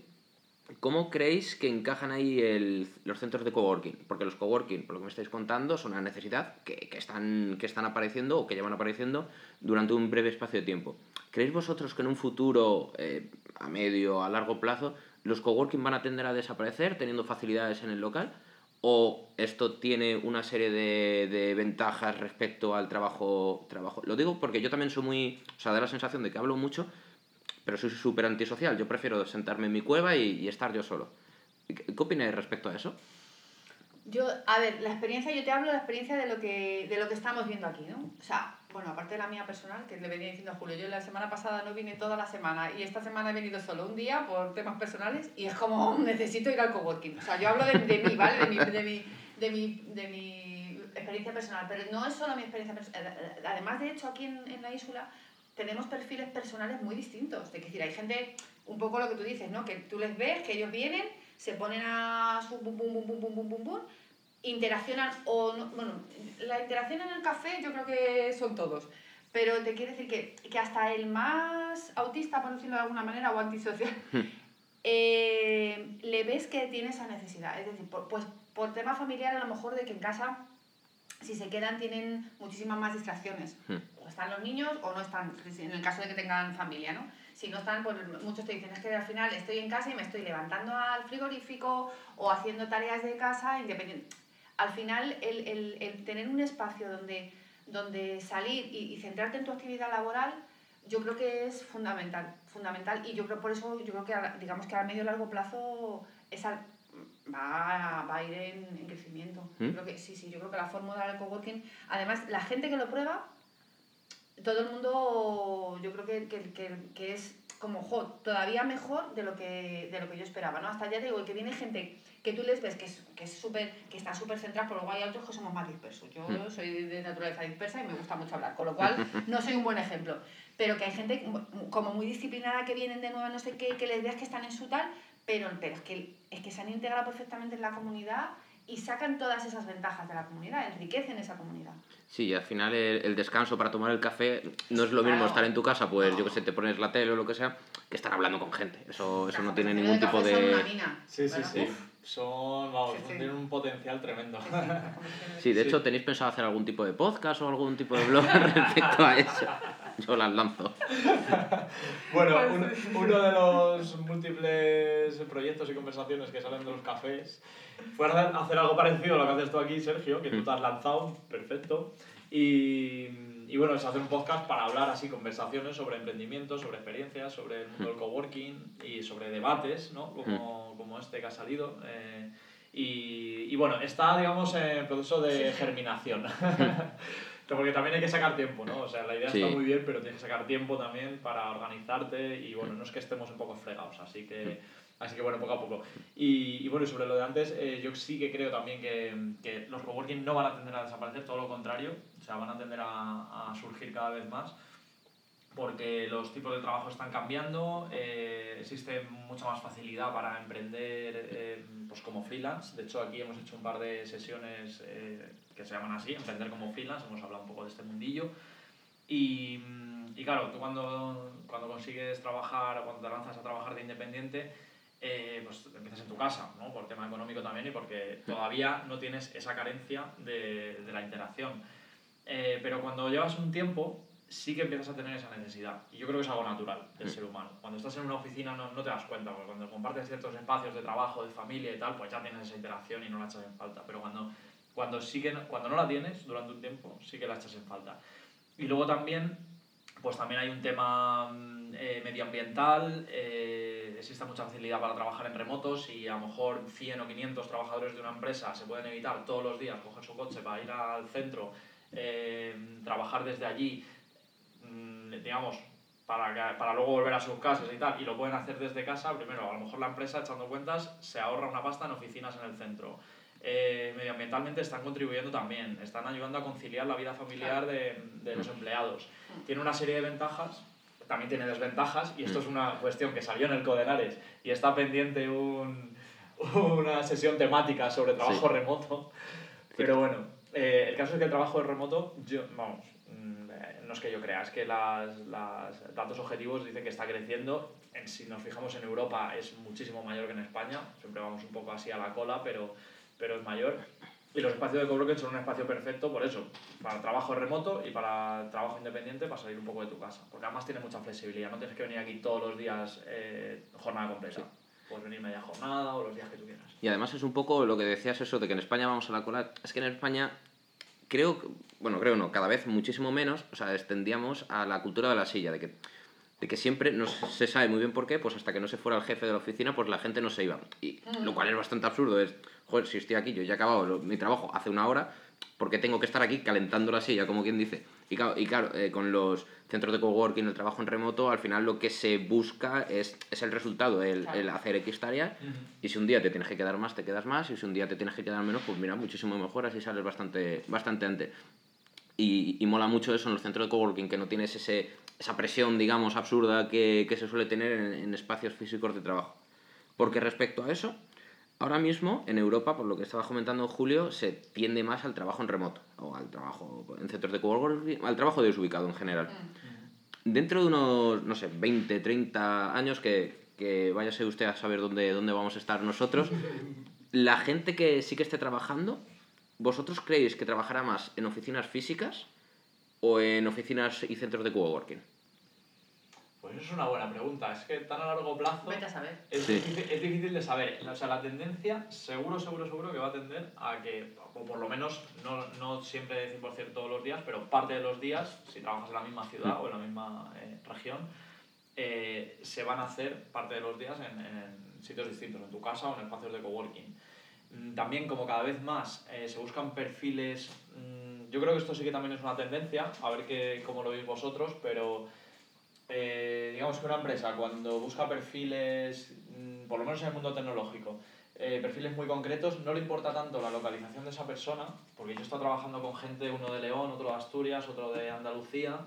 ¿cómo creéis que encajan ahí el, los centros de coworking? Porque los coworking, por lo que me estáis contando, son una necesidad que, que, están, que están apareciendo o que llevan apareciendo durante un breve espacio de tiempo. ¿Creéis vosotros que en un futuro, eh, a medio, a largo plazo, los coworking van a tender a desaparecer teniendo facilidades en el local o esto tiene una serie de, de, ventajas respecto al trabajo, trabajo. Lo digo porque yo también soy muy, o sea, da la sensación de que hablo mucho, pero soy súper antisocial. Yo prefiero sentarme en mi cueva y, estar yo solo. ¿Qué, qué respecto a eso? Yo, a ver, la experiencia, yo te hablo de la experiencia de lo que, de lo que estamos viendo aquí, ¿no? O sea, bueno, aparte de la mía personal, que le venía diciendo a Julio, yo la semana pasada no vine toda la semana y esta semana he venido solo un día por temas personales y es como, oh, necesito ir al coworking. O sea, yo hablo de, de mí, ¿vale? De mi, de, mi, de, mi, de mi experiencia personal, pero no es solo mi experiencia personal. Además, de hecho, aquí en, en la isla tenemos perfiles personales muy distintos. Es decir, hay gente, un poco lo que tú dices, ¿no? Que tú les ves, que ellos vienen, se ponen a su bum, bum, bum, bum, bum, bum, bum interaccionan o no, bueno, la interacción en el café yo creo que son todos, pero te quiero decir que, que hasta el más autista, por decirlo de alguna manera, o antisocial, hmm. eh, le ves que tiene esa necesidad. Es decir, por, pues por tema familiar a lo mejor de que en casa, si se quedan, tienen muchísimas más distracciones. Hmm. O están los niños o no están, en el caso de que tengan familia, ¿no? Si no están, pues muchos te dicen, es que al final estoy en casa y me estoy levantando al frigorífico o haciendo tareas de casa independiente al final el, el, el tener un espacio donde, donde salir y, y, centrarte en tu actividad laboral, yo creo que es fundamental, fundamental. Y yo creo por eso, yo creo que digamos que a medio y largo plazo esa, va, va a ir en, en crecimiento. ¿Mm? Yo creo que sí, sí, yo creo que la fórmula del coworking, además la gente que lo prueba, todo el mundo, yo creo que, que, que, que es como, jo, todavía mejor de lo que, de lo que yo esperaba, ¿no? Hasta ya te digo, que viene gente que tú les ves que, es, que, es súper que está súper centrada, pero luego hay otros que somos más dispersos. Yo Mm. soy de naturaleza dispersa y me gusta mucho hablar, con lo cual no soy un buen ejemplo. Pero que hay gente como muy disciplinada que vienen de nuevo, no sé qué, que les veas que están en su tal, pero, pero es, que, es que se han integrado perfectamente en la comunidad y sacan todas esas ventajas de la comunidad, enriquecen esa comunidad. Sí, y al final el, el descanso para tomar el café no es lo mismo Claro. estar en tu casa, pues No. yo que sé, te pones la tele o lo que sea, que estar hablando con gente. Eso, eso no tiene ningún tipo café son de... una mina, Sí, sí, sí. Uf, Son, vamos, Sí, sí. tienen un potencial tremendo. sí, de Sí. hecho, ¿tenéis pensado hacer algún tipo de podcast o algún tipo de blog (laughs) respecto a eso? (laughs) Yo las lanzo. (laughs) Bueno, Pues un- uno de los múltiples proyectos y conversaciones que salen de los cafés fue hacer algo parecido a lo que haces tú aquí, Sergio, que tú te has lanzado, perfecto. Y, y bueno, es hacer un podcast para hablar así, conversaciones sobre emprendimientos, sobre experiencias, sobre el mundo del coworking y sobre debates, ¿no? Como, como este que ha salido. eh, y, y bueno, está, digamos, en proceso de germinación. (laughs) Porque también hay que sacar tiempo, ¿no? O sea, la idea Sí. está muy bien, pero tienes que sacar tiempo también para organizarte y bueno, no es que estemos un poco fregados, así que, así que bueno, poco a poco. Y, y bueno, sobre lo de antes, eh, yo sí que creo también que, que los coworking no van a tender a desaparecer, todo lo contrario, o sea, van a tender a, a surgir cada vez más porque los tipos de trabajo están cambiando, eh, existe mucha más facilidad para emprender eh, pues como freelance. De hecho, aquí hemos hecho un par de sesiones eh, que se llaman así, emprender como freelance, hemos hablado un poco de este mundillo. Y, mm, y claro, tú cuando, cuando consigues trabajar, o cuando te lanzas a trabajar de independiente, eh, pues empiezas en tu casa, ¿no? Por tema económico también y porque todavía no tienes esa carencia de, de la interacción. Eh, pero cuando llevas un tiempo, sí que empiezas a tener esa necesidad. Y yo creo que es algo natural del ser humano. Cuando estás en una oficina no, no te das cuenta, porque cuando compartes ciertos espacios de trabajo, de familia y tal, pues ya tienes esa interacción y no la echas en falta. Pero cuando, cuando, sí cuando no la tienes durante un tiempo, sí que la echas en falta. Y luego también, pues también hay un tema mm, eh, medioambiental, eh, existe mucha facilidad para trabajar en remotos y a lo mejor 100 o 500 trabajadores de una empresa se pueden evitar todos los días coger su coche para ir al centro, eh, trabajar desde allí, mm, digamos, para, para luego volver a sus casas y tal, y lo pueden hacer desde casa, primero, a lo mejor la empresa, echando cuentas, se ahorra una pasta en oficinas en el centro. Eh, medioambientalmente están contribuyendo también, están ayudando a conciliar la vida familiar de, de los empleados. Tiene una serie de ventajas, también tiene desventajas, y esto es una cuestión que salió en el Codenares y está pendiente un, una sesión temática sobre trabajo Sí. remoto. Pero bueno, eh, el caso es que el trabajo remoto, yo, vamos, mm, eh, no es que yo crea, es que las, las datos objetivos dicen que está creciendo. En, si nos fijamos en Europa es muchísimo mayor que en España, siempre vamos un poco así a la cola, pero, pero es mayor. Y los espacios de coworking son un espacio perfecto por eso, para trabajo remoto y para trabajo independiente, para salir un poco de tu casa. Porque además tiene mucha flexibilidad, no tienes que venir aquí todos los días eh, jornada completa. Puedes venir media jornada o los días que tú quieras. Y además es un poco lo que decías eso de que en España vamos a la cola. Es que en España creo, bueno, creo no, cada vez muchísimo menos, o sea, extendíamos a la cultura de la silla, de que, de que siempre no se sabe muy bien por qué, pues hasta que no se fuera el jefe de la oficina, pues la gente no se iba. Y lo cual es bastante absurdo, es, joder, si estoy aquí, yo ya he acabado lo- mi trabajo hace una hora, porque tengo que estar aquí calentando la silla, como quien dice. Y claro, y claro, eh, con los centros de coworking, el trabajo en remoto, al final lo que se busca es, es el resultado, el, el hacer X tareas. Y si un día te tienes que quedar más, te quedas más. Y si un día te tienes que quedar menos, pues mira, muchísimo mejor, así sales bastante, bastante antes. Y, y mola mucho eso en los centros de coworking, que no tienes ese, esa presión, digamos, absurda que, que se suele tener en, en espacios físicos de trabajo. Porque respecto a eso, ahora mismo en Europa, por lo que estaba comentando Julio, se tiende más al trabajo en remoto, o al trabajo en centros de coworking, al trabajo desubicado en general. Dentro de unos, no sé, 20, 30 años, que, que váyase usted a saber dónde, dónde vamos a estar nosotros, la gente que sí que esté trabajando, ¿vosotros creéis que trabajará más en oficinas físicas o en oficinas y centros de coworking? Pues eso es una buena pregunta. Es que tan a largo plazo Vete a saber. es, Sí. difícil, es difícil de saber. O sea, la tendencia seguro, seguro, seguro que va a tender a que, o por lo menos no, no siempre 100% todos los días, pero parte de los días, si trabajas en la misma ciudad o en la misma eh, región, eh, se van a hacer parte de los días en, en sitios distintos, en tu casa o en espacios de coworking. Mm, También, como cada vez más eh, se buscan perfiles, mm, yo creo que esto sí que también es una tendencia, a ver que, cómo lo veis vosotros, pero eh, digamos que una empresa cuando busca perfiles, mm, por lo menos en el mundo tecnológico, eh, perfiles muy concretos, no le importa tanto la localización de esa persona, porque yo he estado trabajando con gente, uno de León, otro de Asturias, otro de Andalucía,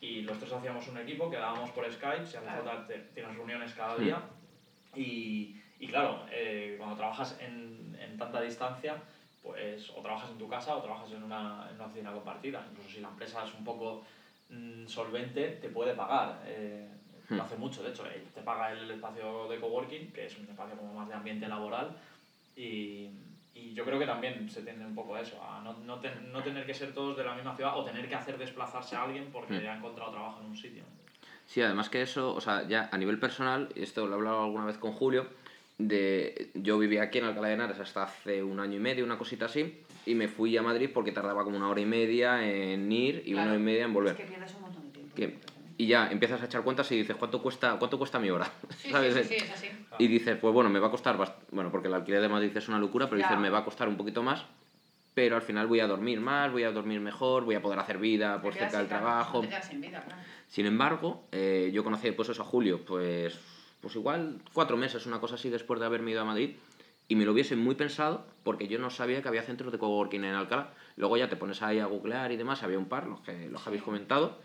y los tres hacíamos un equipo, quedábamos por Skype, si hace falta tienes reuniones cada día, y, y claro, eh, cuando trabajas en, en tanta distancia, pues o trabajas en tu casa o trabajas en una, en una oficina compartida. Incluso si la empresa es un poco mm, solvente, te puede pagar. Eh, Hmm. Lo hace mucho, de hecho, eh, te paga el espacio de coworking, que es un espacio como más de ambiente laboral, y, y yo creo que también se tiende un poco a eso, a no, no, ten- no tener que ser todos de la misma ciudad o tener que hacer desplazarse a alguien porque Hmm. ha encontrado trabajo en un sitio. Sí, además que eso, o sea, ya a nivel personal, y esto lo he hablado alguna vez con Julio, de yo vivía aquí en Alcalá de Henares hasta hace un año y medio, una cosita así, y me fui a Madrid porque tardaba como una hora y media en ir y una hora y media en volver. Es que pierdes un montón de tiempo. Que- y ya empiezas a echar cuentas y dices, ¿cuánto cuesta, cuánto cuesta mi hora? (laughs) Sí, ¿Sabes? sí, sí, sí, es así. Y dices, pues bueno, me va a costar, bueno, porque el alquiler de Madrid es una locura, pero dices, me va a costar un poquito más, pero al final voy a dormir más, voy a dormir mejor, voy a poder hacer vida quedas cerca del trabajo. Te quedas sin vida, claro. Sin embargo, eh, yo conocí pues eso a Julio, pues, pues igual cuatro meses, una cosa así, después de haberme ido a Madrid, y me lo hubiese muy pensado, porque yo no sabía que había centros de coworking en Alcalá. Luego ya te pones ahí a googlear y demás, había un par, los que los habéis comentado,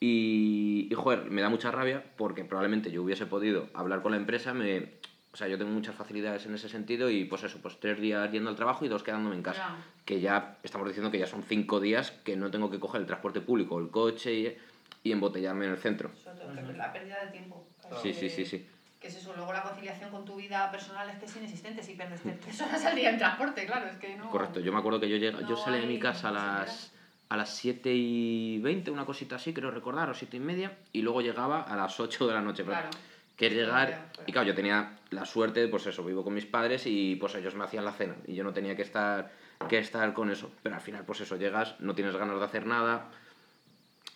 y, y joder, me da mucha rabia, porque probablemente yo hubiese podido hablar con la empresa, me... O sea, yo tengo muchas facilidades en ese sentido y pues eso, pues tres días yendo al trabajo y dos quedándome en casa que ya estamos diciendo que ya son cinco días que no tengo que coger el transporte público el coche y, y embotellarme en el centro. Sobre todo que la pérdida de tiempo. Sí, sí, sí, sí. Que es eso, luego la conciliación con tu vida personal es que es inexistente si pierdes tres horas al día en transporte, claro, es que no... Correcto, yo me acuerdo que yo, llega, yo salí de mi casa a las, a las 7 y 20, una cosita así, creo recordar, o 7 y media, y luego llegaba a las 8 de la noche. Claro. Que es llegar, y claro, yo tenía la suerte, pues eso, vivo con mis padres y pues ellos me hacían la cena y yo no tenía que estar, que estar con eso. Pero al final, pues eso, llegas, no tienes ganas de hacer nada,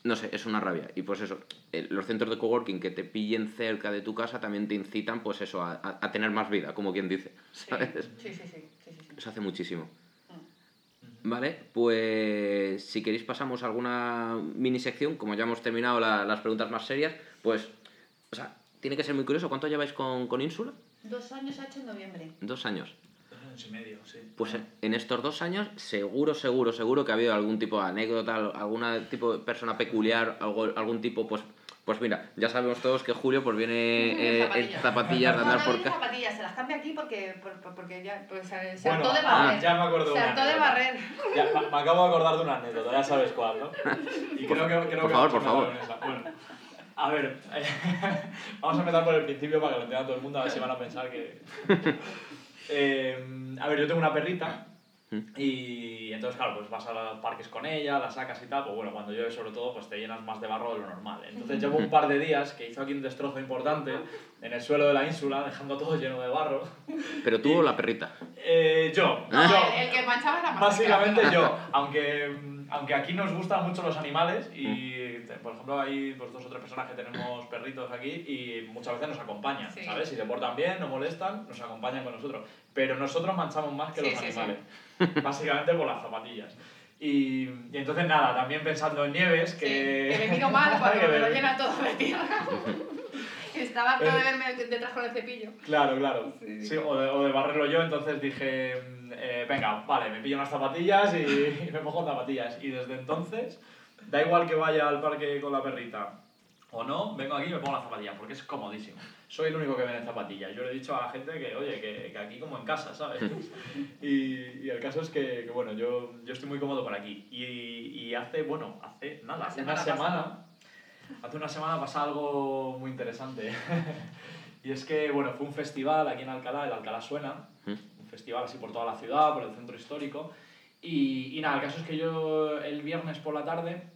no sé, es una rabia. Y pues eso, el- los centros de coworking que te pillen cerca de tu casa también te incitan, pues eso, a, a- a tener más vida, como quien dice, Sí, ¿sabes? sí, sí, sí, sí, sí, sí. Eso hace muchísimo. Mm. Vale, pues si queréis pasamos a alguna mini sección, como ya hemos terminado la- las preguntas más serias, pues, o sea, tiene que ser muy curioso. ¿Cuánto lleváis con, con Ínsula? Dos años ha hecho en noviembre. Dos años. Años y medio, sí. Pues en- estos dos años, seguro, seguro, seguro que ha habido algún tipo de anécdota, algún tipo de persona peculiar, algo, algún tipo, pues, pues mira, ya sabemos todos que Julio pues viene eh, en zapatillas. zapatillas de No, andar no por casa. zapatillas, se las cambia aquí porque, por- por- porque ya pues, se, se Bueno, hartó de ah, barrer. ya me acuerdo Se hartó de barrer. Ya, me, acabo de acordar de una anécdota, ya sabes cuál, ¿no? Y creo que, creo por que favor, por favor. Bueno, a ver, (laughs) vamos a empezar por el principio para que lo entienda todo el mundo, a ver si van a pensar que... Eh, a ver, yo tengo una perrita y entonces, claro, pues vas a los parques con ella, la sacas y tal, pues bueno, cuando llueve sobre todo, pues te llenas más de barro de lo normal. Entonces llevo un par de días que hizo aquí un destrozo importante en el suelo de la ínsula, dejando todo lleno de barro. Pero tú o la perrita. Eh, yo, Ah. yo. El, el que manchaba era más Básicamente (laughs) yo, aunque, mm, aunque aquí nos gustan mucho los animales y, te- por ejemplo, hay pues, dos o tres personas que tenemos perritos aquí y muchas veces nos acompañan, Sí. ¿sabes? Si se portan bien, no molestan, nos acompañan con nosotros. Pero nosotros manchamos más que Sí, los sí, sí. animales, (laughs) básicamente por las zapatillas. Y, y entonces nada, también pensando en Nieves, Sí, que... que me miro mal (laughs) cuando que me lo llena todo de tierra. (laughs) Estaba harto de verme detrás con el cepillo. Claro, claro. Sí, Sí, sí. o, de, o de barrerlo yo, entonces dije, mm, eh, venga, vale, me pillo unas zapatillas y, y me pongo zapatillas. Y desde entonces, da igual que vaya al parque con la perrita o no, vengo aquí y me pongo las zapatillas, porque es comodísimo. Soy el único que viene en zapatillas. Yo le he dicho a la gente que, oye, que, que aquí como en casa, ¿sabes? (laughs) y, y el caso es que, que, bueno, yo, yo estoy muy cómodo por aquí. Y, y hace, bueno, hace nada, hace una semana pasada. hace una semana pasa algo muy interesante. (laughs) y es que, bueno, fue un festival aquí en Alcalá, el Alcalá Suena, un festival así por toda la ciudad, por el centro histórico. Y, y nada, el caso es que yo el viernes por la tarde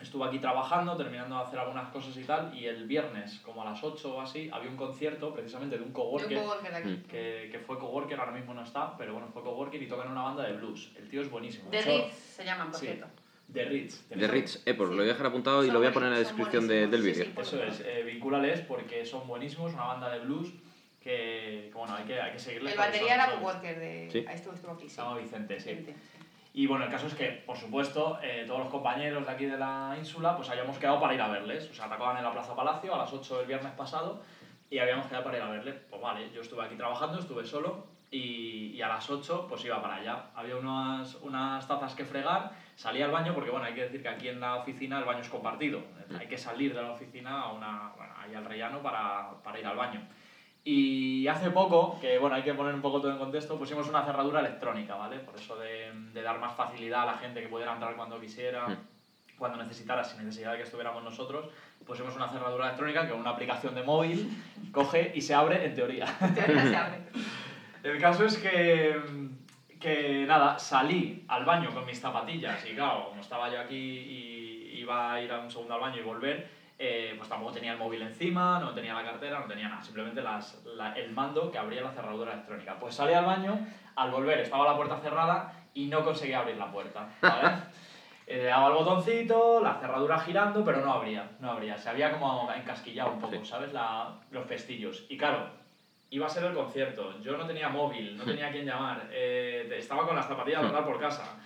estuve aquí trabajando, terminando de hacer algunas cosas y tal, y el viernes, como a las 8 o así, había un concierto precisamente de un De coworker, un coworker de aquí. que, que fue coworker, ahora mismo no está, pero bueno, fue coworker y tocan una banda de blues. El tío es buenísimo. De Eso- Ritz se llaman, por Sí. cierto. De Ritz. De Ritz, eh, pues Sí. lo voy a dejar apuntado y Son lo voy a poner en la descripción de- del vídeo. sí, Eso es, eh, vincúlales porque son buenísimos, una banda de blues que, que, bueno, hay que, hay que seguirle. El batería son- era coworker de... Estuvo, estuvo aquí, sí. Vicente, sí. Vicente. Y bueno, el caso es que, por supuesto, eh, todos los compañeros de aquí de la ínsula, pues habíamos quedado para ir a verles. O sea, atacaban en la Plaza Palacio a las 8 del viernes pasado y habíamos quedado para ir a verles. Pues vale, yo estuve aquí trabajando, estuve solo y, y a las 8 pues iba para allá. Había unas, unas tazas que fregar, salí al baño porque, bueno, hay que decir que aquí en la oficina el baño es compartido. Hay que salir de la oficina a una, bueno, ahí al rellano para, para ir al baño. Y hace poco, que bueno, hay que poner un poco todo en contexto, pusimos una cerradura electrónica, ¿vale? Por eso de, de dar más facilidad a la gente que pudiera entrar cuando quisiera, Mm. cuando necesitara, sin necesidad de que estuviéramos nosotros, pusimos una cerradura electrónica que con una aplicación de móvil coge y se abre en teoría. (laughs) En teoría se abre. (laughs) El caso es que, que nada, salí al baño con mis zapatillas y claro, como estaba yo aquí y iba a ir a un segundo al baño y volver, eh, pues tampoco tenía el móvil encima, no tenía la cartera, no tenía nada, simplemente las, la- el mando que abría la cerradura electrónica. Pues salí al baño, al volver estaba la puerta cerrada y no conseguía abrir la puerta, ¿vale? (laughs) Eh, daba el botoncito, la cerradura girando, pero no abría, no abría. Se había como encasquillado un poco. ¿sabes? La, los pestillos. Y claro, iba a ser el concierto, yo no tenía móvil, no tenía (laughs) a quién llamar, eh, estaba con las zapatillas de andar por casa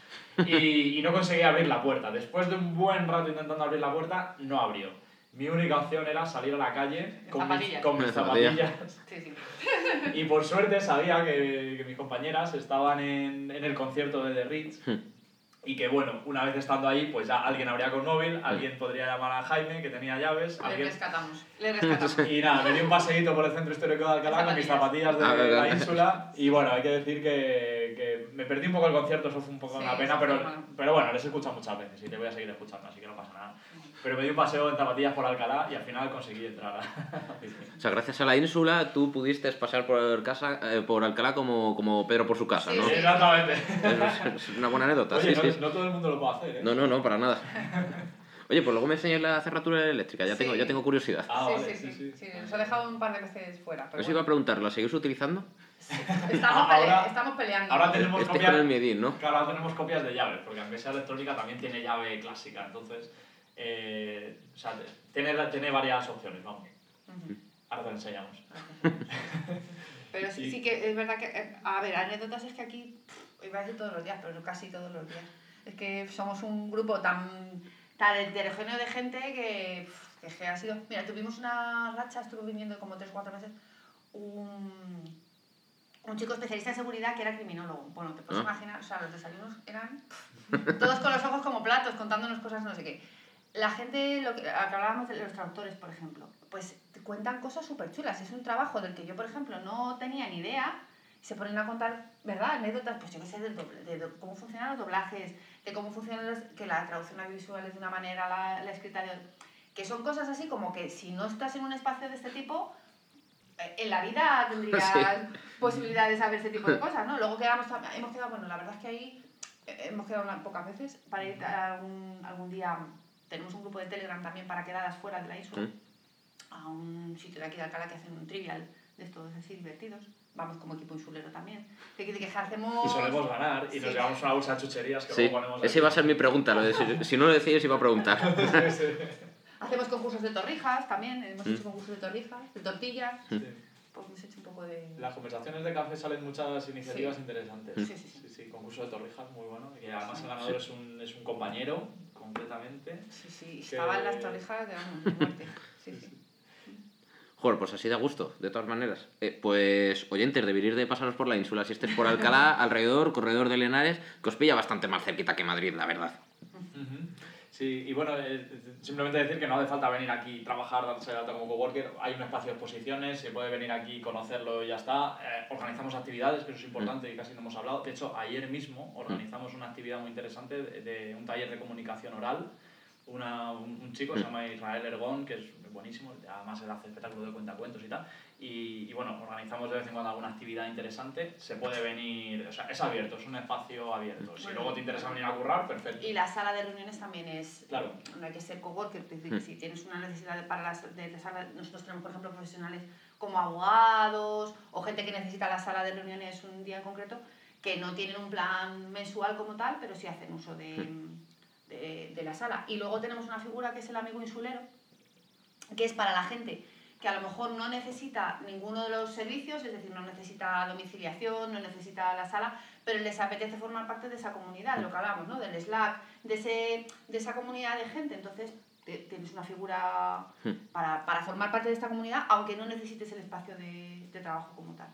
y, y no conseguía abrir la puerta. Después de un buen rato intentando abrir la puerta, no abrió. Mi única opción era salir a la calle con mis, zapatillas. con mis zapatillas. zapatillas. Sí, sí. Y por suerte sabía que, que mis compañeras estaban en, en el concierto de The Ritz y que bueno, una vez estando ahí, pues ya alguien habría con móvil, alguien podría llamar a Jaime, que tenía llaves, Le alguien... rescatamos. Le (laughs) rescatamos. Y nada, me di un paseíto por el centro histórico de Alcalá con mis zapatillas de Ah, la ínsula y bueno, hay que decir que, que me perdí un poco el concierto, eso fue un poco Sí, una pena, pero, pero bueno, les he escuchado muchas veces y te voy a seguir escuchando, así que no pasa nada. Pero me di un paseo en zapatillas por Alcalá y al final conseguí entrar a. (laughs) O sea, gracias a la ínsula tú pudiste pasar por, casa, eh, por Alcalá como, como Pedro por su casa, Sí, ¿no? sí. Exactamente. Es, es una buena anécdota, Oye, sí, no, sí. no todo el mundo lo puede hacer, ¿eh? No, no, no, para nada. (laughs) Oye, pues luego me enseñas la cerradura eléctrica, ya, Sí. tengo, ya tengo curiosidad. Ah, sí, vale, sí, sí, sí, Nos ha dejado un par de veces fuera. Pero Os iba a preguntar, ¿la seguís utilizando? estamos, Ahora- pele- estamos peleando. Ahora tenemos Estoy copias... con el miedín, ¿no? Claro, ahora tenemos copias de llaves, porque aunque sea electrónica también tiene llave clásica, entonces... eh, o sea, tiene, tiene varias opciones, vamos. Ahora te lo enseñamos. (laughs) Pero sí, (laughs) sí que es verdad que, eh, a ver, anécdotas es que aquí, pff, iba a decir todos los días, pero casi todos los días. Es que somos un grupo tan, tan heterogéneo de gente que, que, que ha sido... Mira, tuvimos una racha, estuve viniendo como 3 o 4 meses, un, un chico especialista en seguridad que era criminólogo. Bueno, te puedes Ah. imaginar, o sea, los desayunos eran pff, todos con los ojos como platos, contándonos cosas no sé qué. La gente, lo que, hablábamos de los traductores, por ejemplo, pues te cuentan cosas súper chulas. Es un trabajo del que yo, por ejemplo, no tenía ni idea. Se ponen a contar, ¿verdad? Anécdotas, pues yo qué sé, doble- de, do- cómo funcionan los doblajes, de cómo funcionan los, que la traducción audiovisual es de una manera, la, la escrita de otra. Que son cosas así como que si no estás en un espacio de este tipo, eh, en la vida tendrías (laughs) Sí. posibilidad de saber este tipo de cosas, ¿no? Luego quedamos, hemos quedado, bueno, la verdad es que ahí eh, hemos quedado unas pocas veces para ir a algún, algún día, tenemos un grupo de Telegram también para quedadas fuera de la isla, Mm. a un sitio de aquí de Alcalá que hacen un trivial de estos así divertidos, vamos como equipo insulero también, de que, de que hacemos... Y solemos ganar y nos Sí. llevamos una bolsa de chucherías que Sí, luego ponemos esa iba a ser mi pregunta, lo de si, si no lo decíais iba a preguntar. (laughs) Hacemos concursos de torrijas también, hemos Mm. hecho concursos de torrijas, de tortillas, Sí. pues hemos hecho un poco de... Las conversaciones de café salen muchas iniciativas interesantes. Sí, sí, sí. sí, sí, concurso de torrijas muy bueno. Y además el ganador es, un, es un compañero, concretamente. Sí, sí, que- estaban las torrijas de muerte. Sí, sí. Joder, pues así da gusto, de todas maneras. Eh, pues, oyentes, deberíais de pasaros por la ínsula. Si estés por Alcalá, (laughs) alrededor, corredor de Lenares, que os pilla bastante más cerquita que Madrid, la verdad. Sí, y bueno, eh, simplemente decir que no hace falta venir aquí y trabajar, darse de alta como coworker. Hay un espacio de exposiciones, se puede venir aquí, conocerlo y ya está. Eh, organizamos actividades, que eso es importante y casi no hemos hablado. De hecho, ayer mismo organizamos una actividad muy interesante de, de un taller de comunicación oral. Una, un, un chico se llama Israel Ergón, que es buenísimo, además él hace espectáculos de cuentacuentos y tal. Y, y bueno, organizamos de vez en cuando alguna actividad interesante. Se puede venir, o sea, es abierto, es un espacio abierto. Si Bueno. luego te interesa venir a currar, perfecto. Y la sala de reuniones también es. Claro. No hay que ser coworker, es decir, Mm. que si tienes una necesidad de- para las, de la sala, nosotros tenemos, por ejemplo, profesionales como abogados o gente que necesita la sala de reuniones un día en concreto, que no tienen un plan mensual como tal, pero sí hacen uso de, de, de la sala. Y luego tenemos una figura que es el amigo insulero, que es para la gente que a lo mejor no necesita ninguno de los servicios, es decir, no necesita domiciliación, no necesita la sala, pero les apetece formar parte de esa comunidad, lo que hablamos, ¿no? Del Slack, de, ese, de esa comunidad de gente. Entonces, tienes una figura para, para, formar parte de esta comunidad, aunque no necesites el espacio de, de trabajo como tal.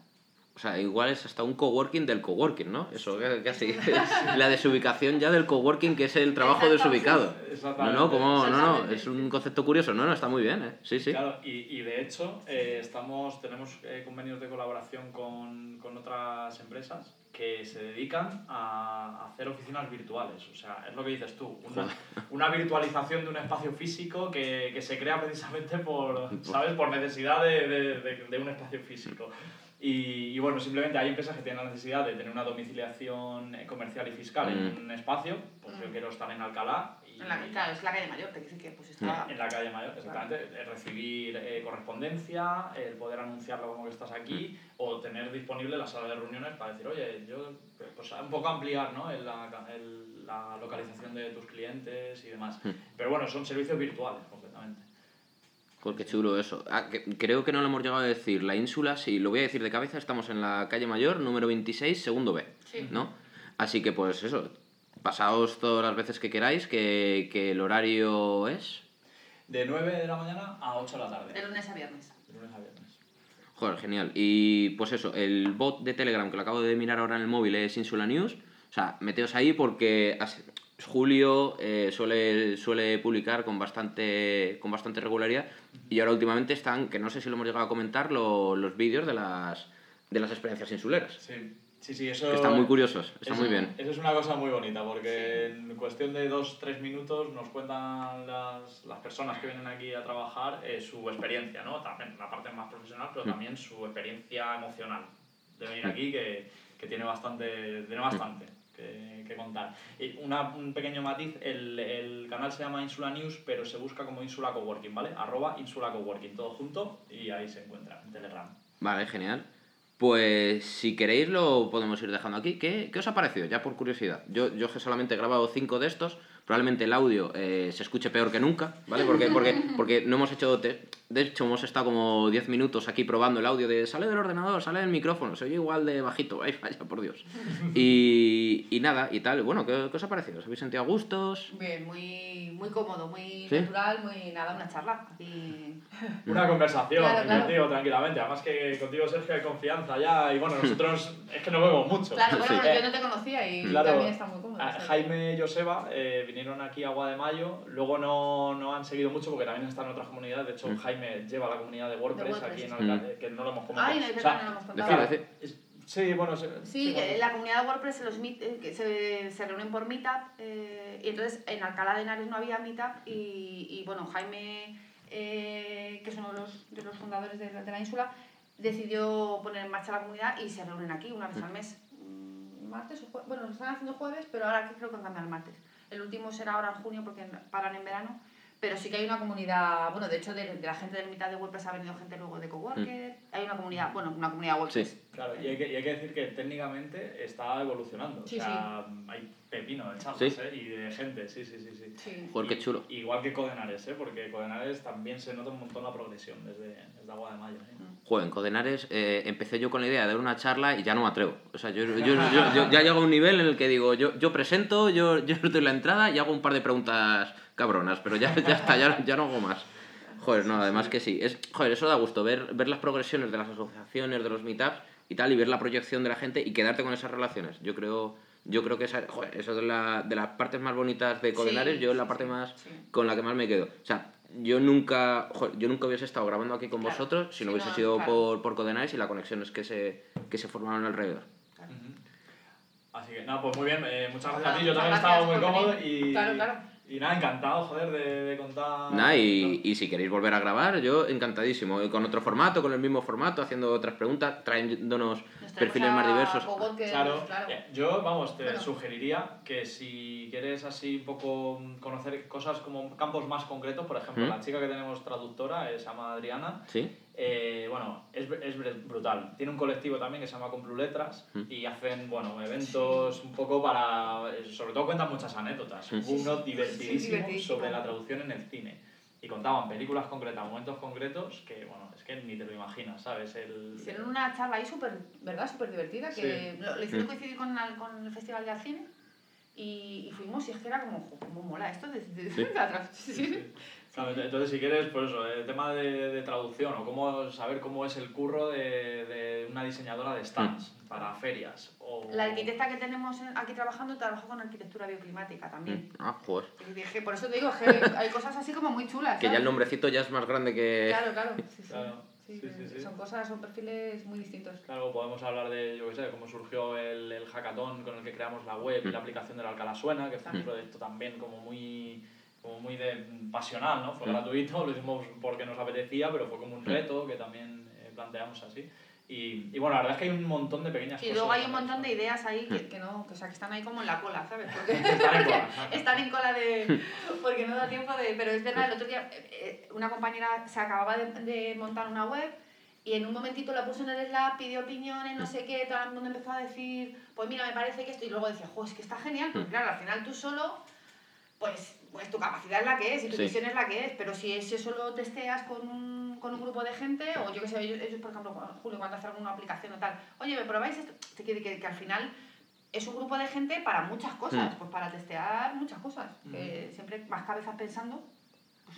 O sea, igual es hasta un coworking del coworking, ¿no? Eso casi. (laughs) la desubicación ya del coworking, que es el trabajo desubicado. No, no, como, no, no, es un concepto curioso. No, no, está muy bien, ¿eh? Sí, sí. Claro, y, y de hecho, eh, estamos, tenemos eh, convenios de colaboración con, con otras empresas que se dedican a hacer oficinas virtuales. O sea, es lo que dices tú, una, una virtualización de un espacio físico que, que, se crea precisamente por, (laughs) ¿sabes? por necesidad de, de, de un espacio físico. Y, y, bueno, simplemente hay empresas que tienen la necesidad de tener una domiciliación eh, comercial y fiscal en mm. un espacio, pues yo mm. quiero estar en Alcalá. Y, en la, claro, es la calle mayor, te que pues está... En la calle mayor, exactamente. Recibir eh, correspondencia, el poder anunciarlo como que estás aquí, mm. o tener disponible la sala de reuniones para decir, oye, yo, pues un poco ampliar ¿no? el, la, el, la localización de tus clientes y demás. Pero bueno, son servicios virtuales. Joder, qué chulo eso. Ah, creo que no lo hemos llegado a decir. La ínsula, sí, lo voy a decir de cabeza, estamos en la calle Mayor, número 26, segundo B. ¿No? Así que pues eso, pasaos todas las veces que queráis, que, que, el horario es... De 9 de la mañana a 8 de la tarde. De lunes a viernes. De lunes a viernes. Joder, genial. Y pues eso, el bot de Telegram que lo acabo de mirar ahora en el móvil es Insula News. O sea, meteos ahí porque Julio eh, suele, suele publicar con bastante, con bastante regularidad y ahora últimamente están, que no sé si lo hemos llegado a comentar, los vídeos de las, de las experiencias insuleras. Sí. Sí, sí, eso... Que están muy curiosos, están muy bien. Eso es una cosa muy bonita, porque en cuestión de dos, tres minutos nos cuentan las, las personas que vienen aquí a trabajar eh, su experiencia, ¿no? También la parte más profesional, pero mm. también su experiencia emocional de venir aquí, que, que tiene bastante, tiene bastante que, contar. Y una, un pequeño matiz, el, el, canal se llama Insula News, pero se busca como Insula Coworking, ¿vale? Arroba Insula Coworking, todo junto, y ahí se encuentra, en Telegram. Vale, genial. Pues si queréis lo podemos ir dejando aquí. ¿Qué, qué os ha parecido? Ya por curiosidad. Yo, yo solamente he grabado cinco de estos, probablemente el audio eh, se escuche peor que nunca, ¿vale? Porque, porque, porque no hemos hecho... De hecho, hemos estado como 10 minutos aquí probando el audio de sale del ordenador, sale del micrófono, se oye igual de bajito, (laughs) ay, vaya, por Dios. Y, y nada, y tal. Bueno, ¿qué, ¿qué, os ha parecido? ¿Os habéis sentido a gustos? Bien, muy, muy cómodo, muy ¿Sí? natural, muy nada, una charla. Y... (laughs) Una conversación claro, claro. contigo tranquilamente. Además que contigo, Sergio, hay confianza ya y bueno, nosotros es que nos vemos mucho. Claro, bueno, sí. yo no te conocía y claro, también está muy cómodo. Jaime y Joseba eh, vinieron aquí a Agua de Mayo, luego no, no han seguido mucho porque también están en otras comunidades. De hecho, mm. Jaime lleva la comunidad de WordPress, aquí en Alcalde, mm. que no lo hemos comentado. Ay, no, o sea, no lo hemos contado. Sí, bueno, sí, sí, la comunidad de WordPress los meet, eh, se, se, reúnen por Meetup eh, y entonces en Alcalá de Henares no había Meetup y, y bueno, Jaime, eh, que es uno de los, de los fundadores de, de, la ínsula, decidió poner en marcha la comunidad y se reúnen aquí una vez al mes. Mm, martes o Bueno, lo están haciendo jueves, pero ahora creo que van a el martes. El último será ahora en junio porque paran en verano pero sí que hay una comunidad, bueno, de hecho de, de la gente de mitad de WordPress ha venido gente luego de Coworker, mm. hay una comunidad, bueno, una comunidad WordPress. Sí. Claro, y hay, que, y hay que decir que técnicamente está evolucionando, sí, o sea, sí. hay pepino de chavos, ¿Sí? ¿eh? Y de gente, sí, sí, sí. sí. sí. Joder, qué chulo. Igual que Codenares, ¿eh? Porque Codenares también se nota un montón la progresión desde, desde Agua de Mayo. ¿eh? Mm. Joder, en Codenares eh, empecé yo con la idea de dar una charla y ya no me atrevo. O sea, yo, yo, yo, (laughs) yo ya llego a un nivel en el que digo, yo, yo presento, yo, yo doy la entrada y hago un par de preguntas cabronas, pero ya, ya está, ya, ya no hago más. Joder, no, además que sí. Es, joder, eso da gusto, ver, ver las progresiones de las asociaciones, de los meetups y tal, y ver la proyección de la gente y quedarte con esas relaciones. Yo creo, yo creo que esa, joder, eso es de, la, de las partes más bonitas de Codenares, sí, yo es la parte más sí. con la que más me quedo. O sea, yo nunca, joder, yo nunca hubiese estado grabando aquí con claro. vosotros si no hubiese no, sido claro. por, por Codenares y las conexiones que se, que se formaron alrededor. Claro. Así que, nada, pues muy bien, eh, muchas gracias a ti, yo también he estado muy cómodo y... Claro, claro y nada, encantado, joder, de, de contar. Nada, y, y, si queréis volver a grabar, yo encantadísimo. Con otro formato, con el mismo formato, haciendo otras preguntas, trayéndonos perfiles más diversos. Que, claro, claro, yo, vamos, te bueno. sugeriría que si quieres así un poco conocer cosas como campos más concretos, por ejemplo, ¿Mm? la chica que tenemos traductora eh, se llama Adriana. Sí. Eh, bueno, es, es brutal. Tiene un colectivo también que se llama Compluletras mm. y hacen, bueno, eventos sí. un poco para... Sobre todo cuentan muchas anécdotas. Mm. Uno divertidísimo sí, sobre la traducción en el cine. Y contaban películas concretas, momentos concretos que, bueno, es que ni te lo imaginas, ¿sabes? El, Hicieron una charla ahí súper, ¿verdad? Súper divertida, que lo, lo hicieron coincidir con, el- con el Festival de Cine y, y fuimos y es que era como, "Jo, ¿cómo mola esto? De, de- Sí. de (laughs) Claro, entonces, si quieres, pues eso, el tema de, de traducción o cómo saber cómo es el curro de, de una diseñadora de stands para ferias. O... La arquitecta que tenemos en- aquí trabajando trabaja con arquitectura bioclimática también. Ah, joder. Y dije, por eso te digo, que (laughs) hay cosas así como muy chulas. Que ya el nombrecito ya es más grande que... Claro, claro. Sí, sí. Claro, Sí, sí, sí, sí. Son cosas, son perfiles muy distintos. Claro, podemos hablar de, yo qué sé, cómo surgió el, el hackathon con el que creamos la web y la aplicación del Alcalá Suena, que fue un Mm. proyecto también como muy, como muy de, pasional, ¿no? Fue Mm. gratuito, lo hicimos porque nos apetecía, pero fue como un Mm. reto que también eh, planteamos así. Y, y bueno, la verdad es que hay un montón de pequeñas Y cosas. luego hay un montón de ideas ahí que, que no, que, o sea, que están ahí como en la cola, ¿sabes? Porque (laughs) Están en cola, (laughs) están en cola de... (laughs) porque no da tiempo de... Pero es verdad, el otro día eh, eh, una compañera se acababa de, de montar una web y en un momentito la puso en el Slack, pidió opiniones, no sé qué, todo el mundo empezó a decir, pues mira, me parece que esto, y luego decía, jo, es que está genial, porque claro, al final tú solo, pues, pues tu capacidad es la que es y tu Sí. visión es la que es, pero si eso solo testeas con un, con un grupo de gente, o yo que sé, ellos, ellos, por ejemplo, Julio, cuando hace alguna aplicación o tal, oye, ¿me probáis esto? Te quiere que, que al final es un grupo de gente para muchas cosas, Mm. pues para testear muchas cosas, que siempre más cabezas pensando,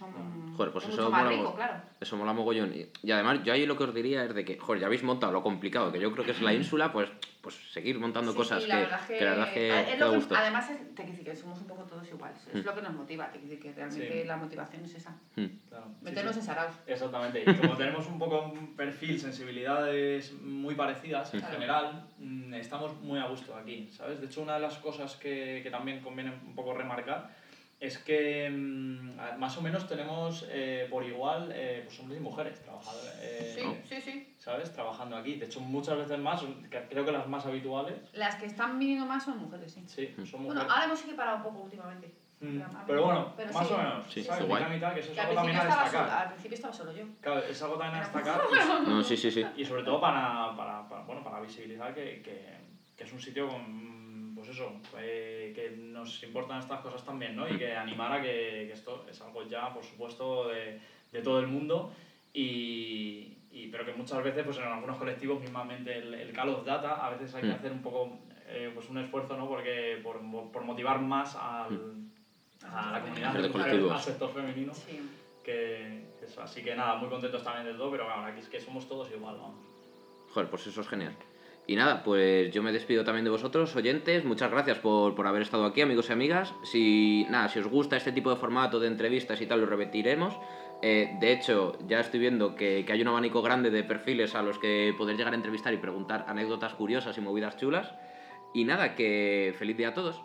son Joder, pues es eso mucho más mola rico, claro. Eso mola mogollón. Y, y además, yo ahí lo que os diría es de que, joder, ya habéis montado lo complicado, que yo creo que es la ínsula, pues, pues seguir montando Sí, cosas sí, que, verdad que, que la verdad es que, a- es que lo da que- gusto. además es, te quiero decir que somos un poco todos iguales, es Mm. lo que nos motiva, te quiero decir que realmente Sí. la motivación es esa, Mm. Claro, meternos sí. en saraos. Exactamente, y como tenemos un poco un perfil, sensibilidades muy parecidas en Claro. general, mm, estamos muy a gusto aquí, ¿sabes? De hecho, una de las cosas que, que también conviene un poco remarcar es que mm, a- más o menos tenemos eh, por igual eh, pues hombres y mujeres trabajando, eh, Sí, ¿no? sí, sí. ¿sabes? Trabajando aquí. De hecho, muchas veces más, creo que las más habituales, Las que están viniendo más son mujeres, sí. sí, son Bueno, mujeres. ahora hemos equiparado un poco últimamente. Mm, Pero bueno, pero más sí. o menos, Sí, ¿sabes? Mitad, mitad, que eso es Que algo también principio, a estaba destacar. sola, al principio estaba solo yo. Claro, es algo también a destacar. y- (laughs) No, sí, sí, sí. Y sobre todo para, para, para, bueno, para visibilizar que, que, que es un sitio con, pues eso, eh, que nos importan estas cosas también, ¿no? Y que animar a que, que esto es algo ya, por supuesto, de, de todo el mundo y, y- pero que muchas veces, pues en algunos colectivos, mismamente el, el Call of Data, a veces hay que Mm. hacer un poco, eh, pues un esfuerzo, ¿no? Porque por, por motivar más al, a la comunidad, al- sector femenino, Sí. que eso. Así que nada, muy contentos también del todo, pero bueno, aquí es que somos todos igual, vamos. Joder, pues eso es genial. Y nada, pues yo me despido también de vosotros, oyentes. Muchas gracias por, por haber estado aquí, amigos y amigas. Si, nada, si os gusta este tipo de formato de entrevistas y tal, lo repetiremos. Eh, de hecho, ya estoy viendo que, que hay un abanico grande de perfiles a los que poder llegar a entrevistar y preguntar anécdotas curiosas y movidas chulas. Y nada, que feliz día a todos.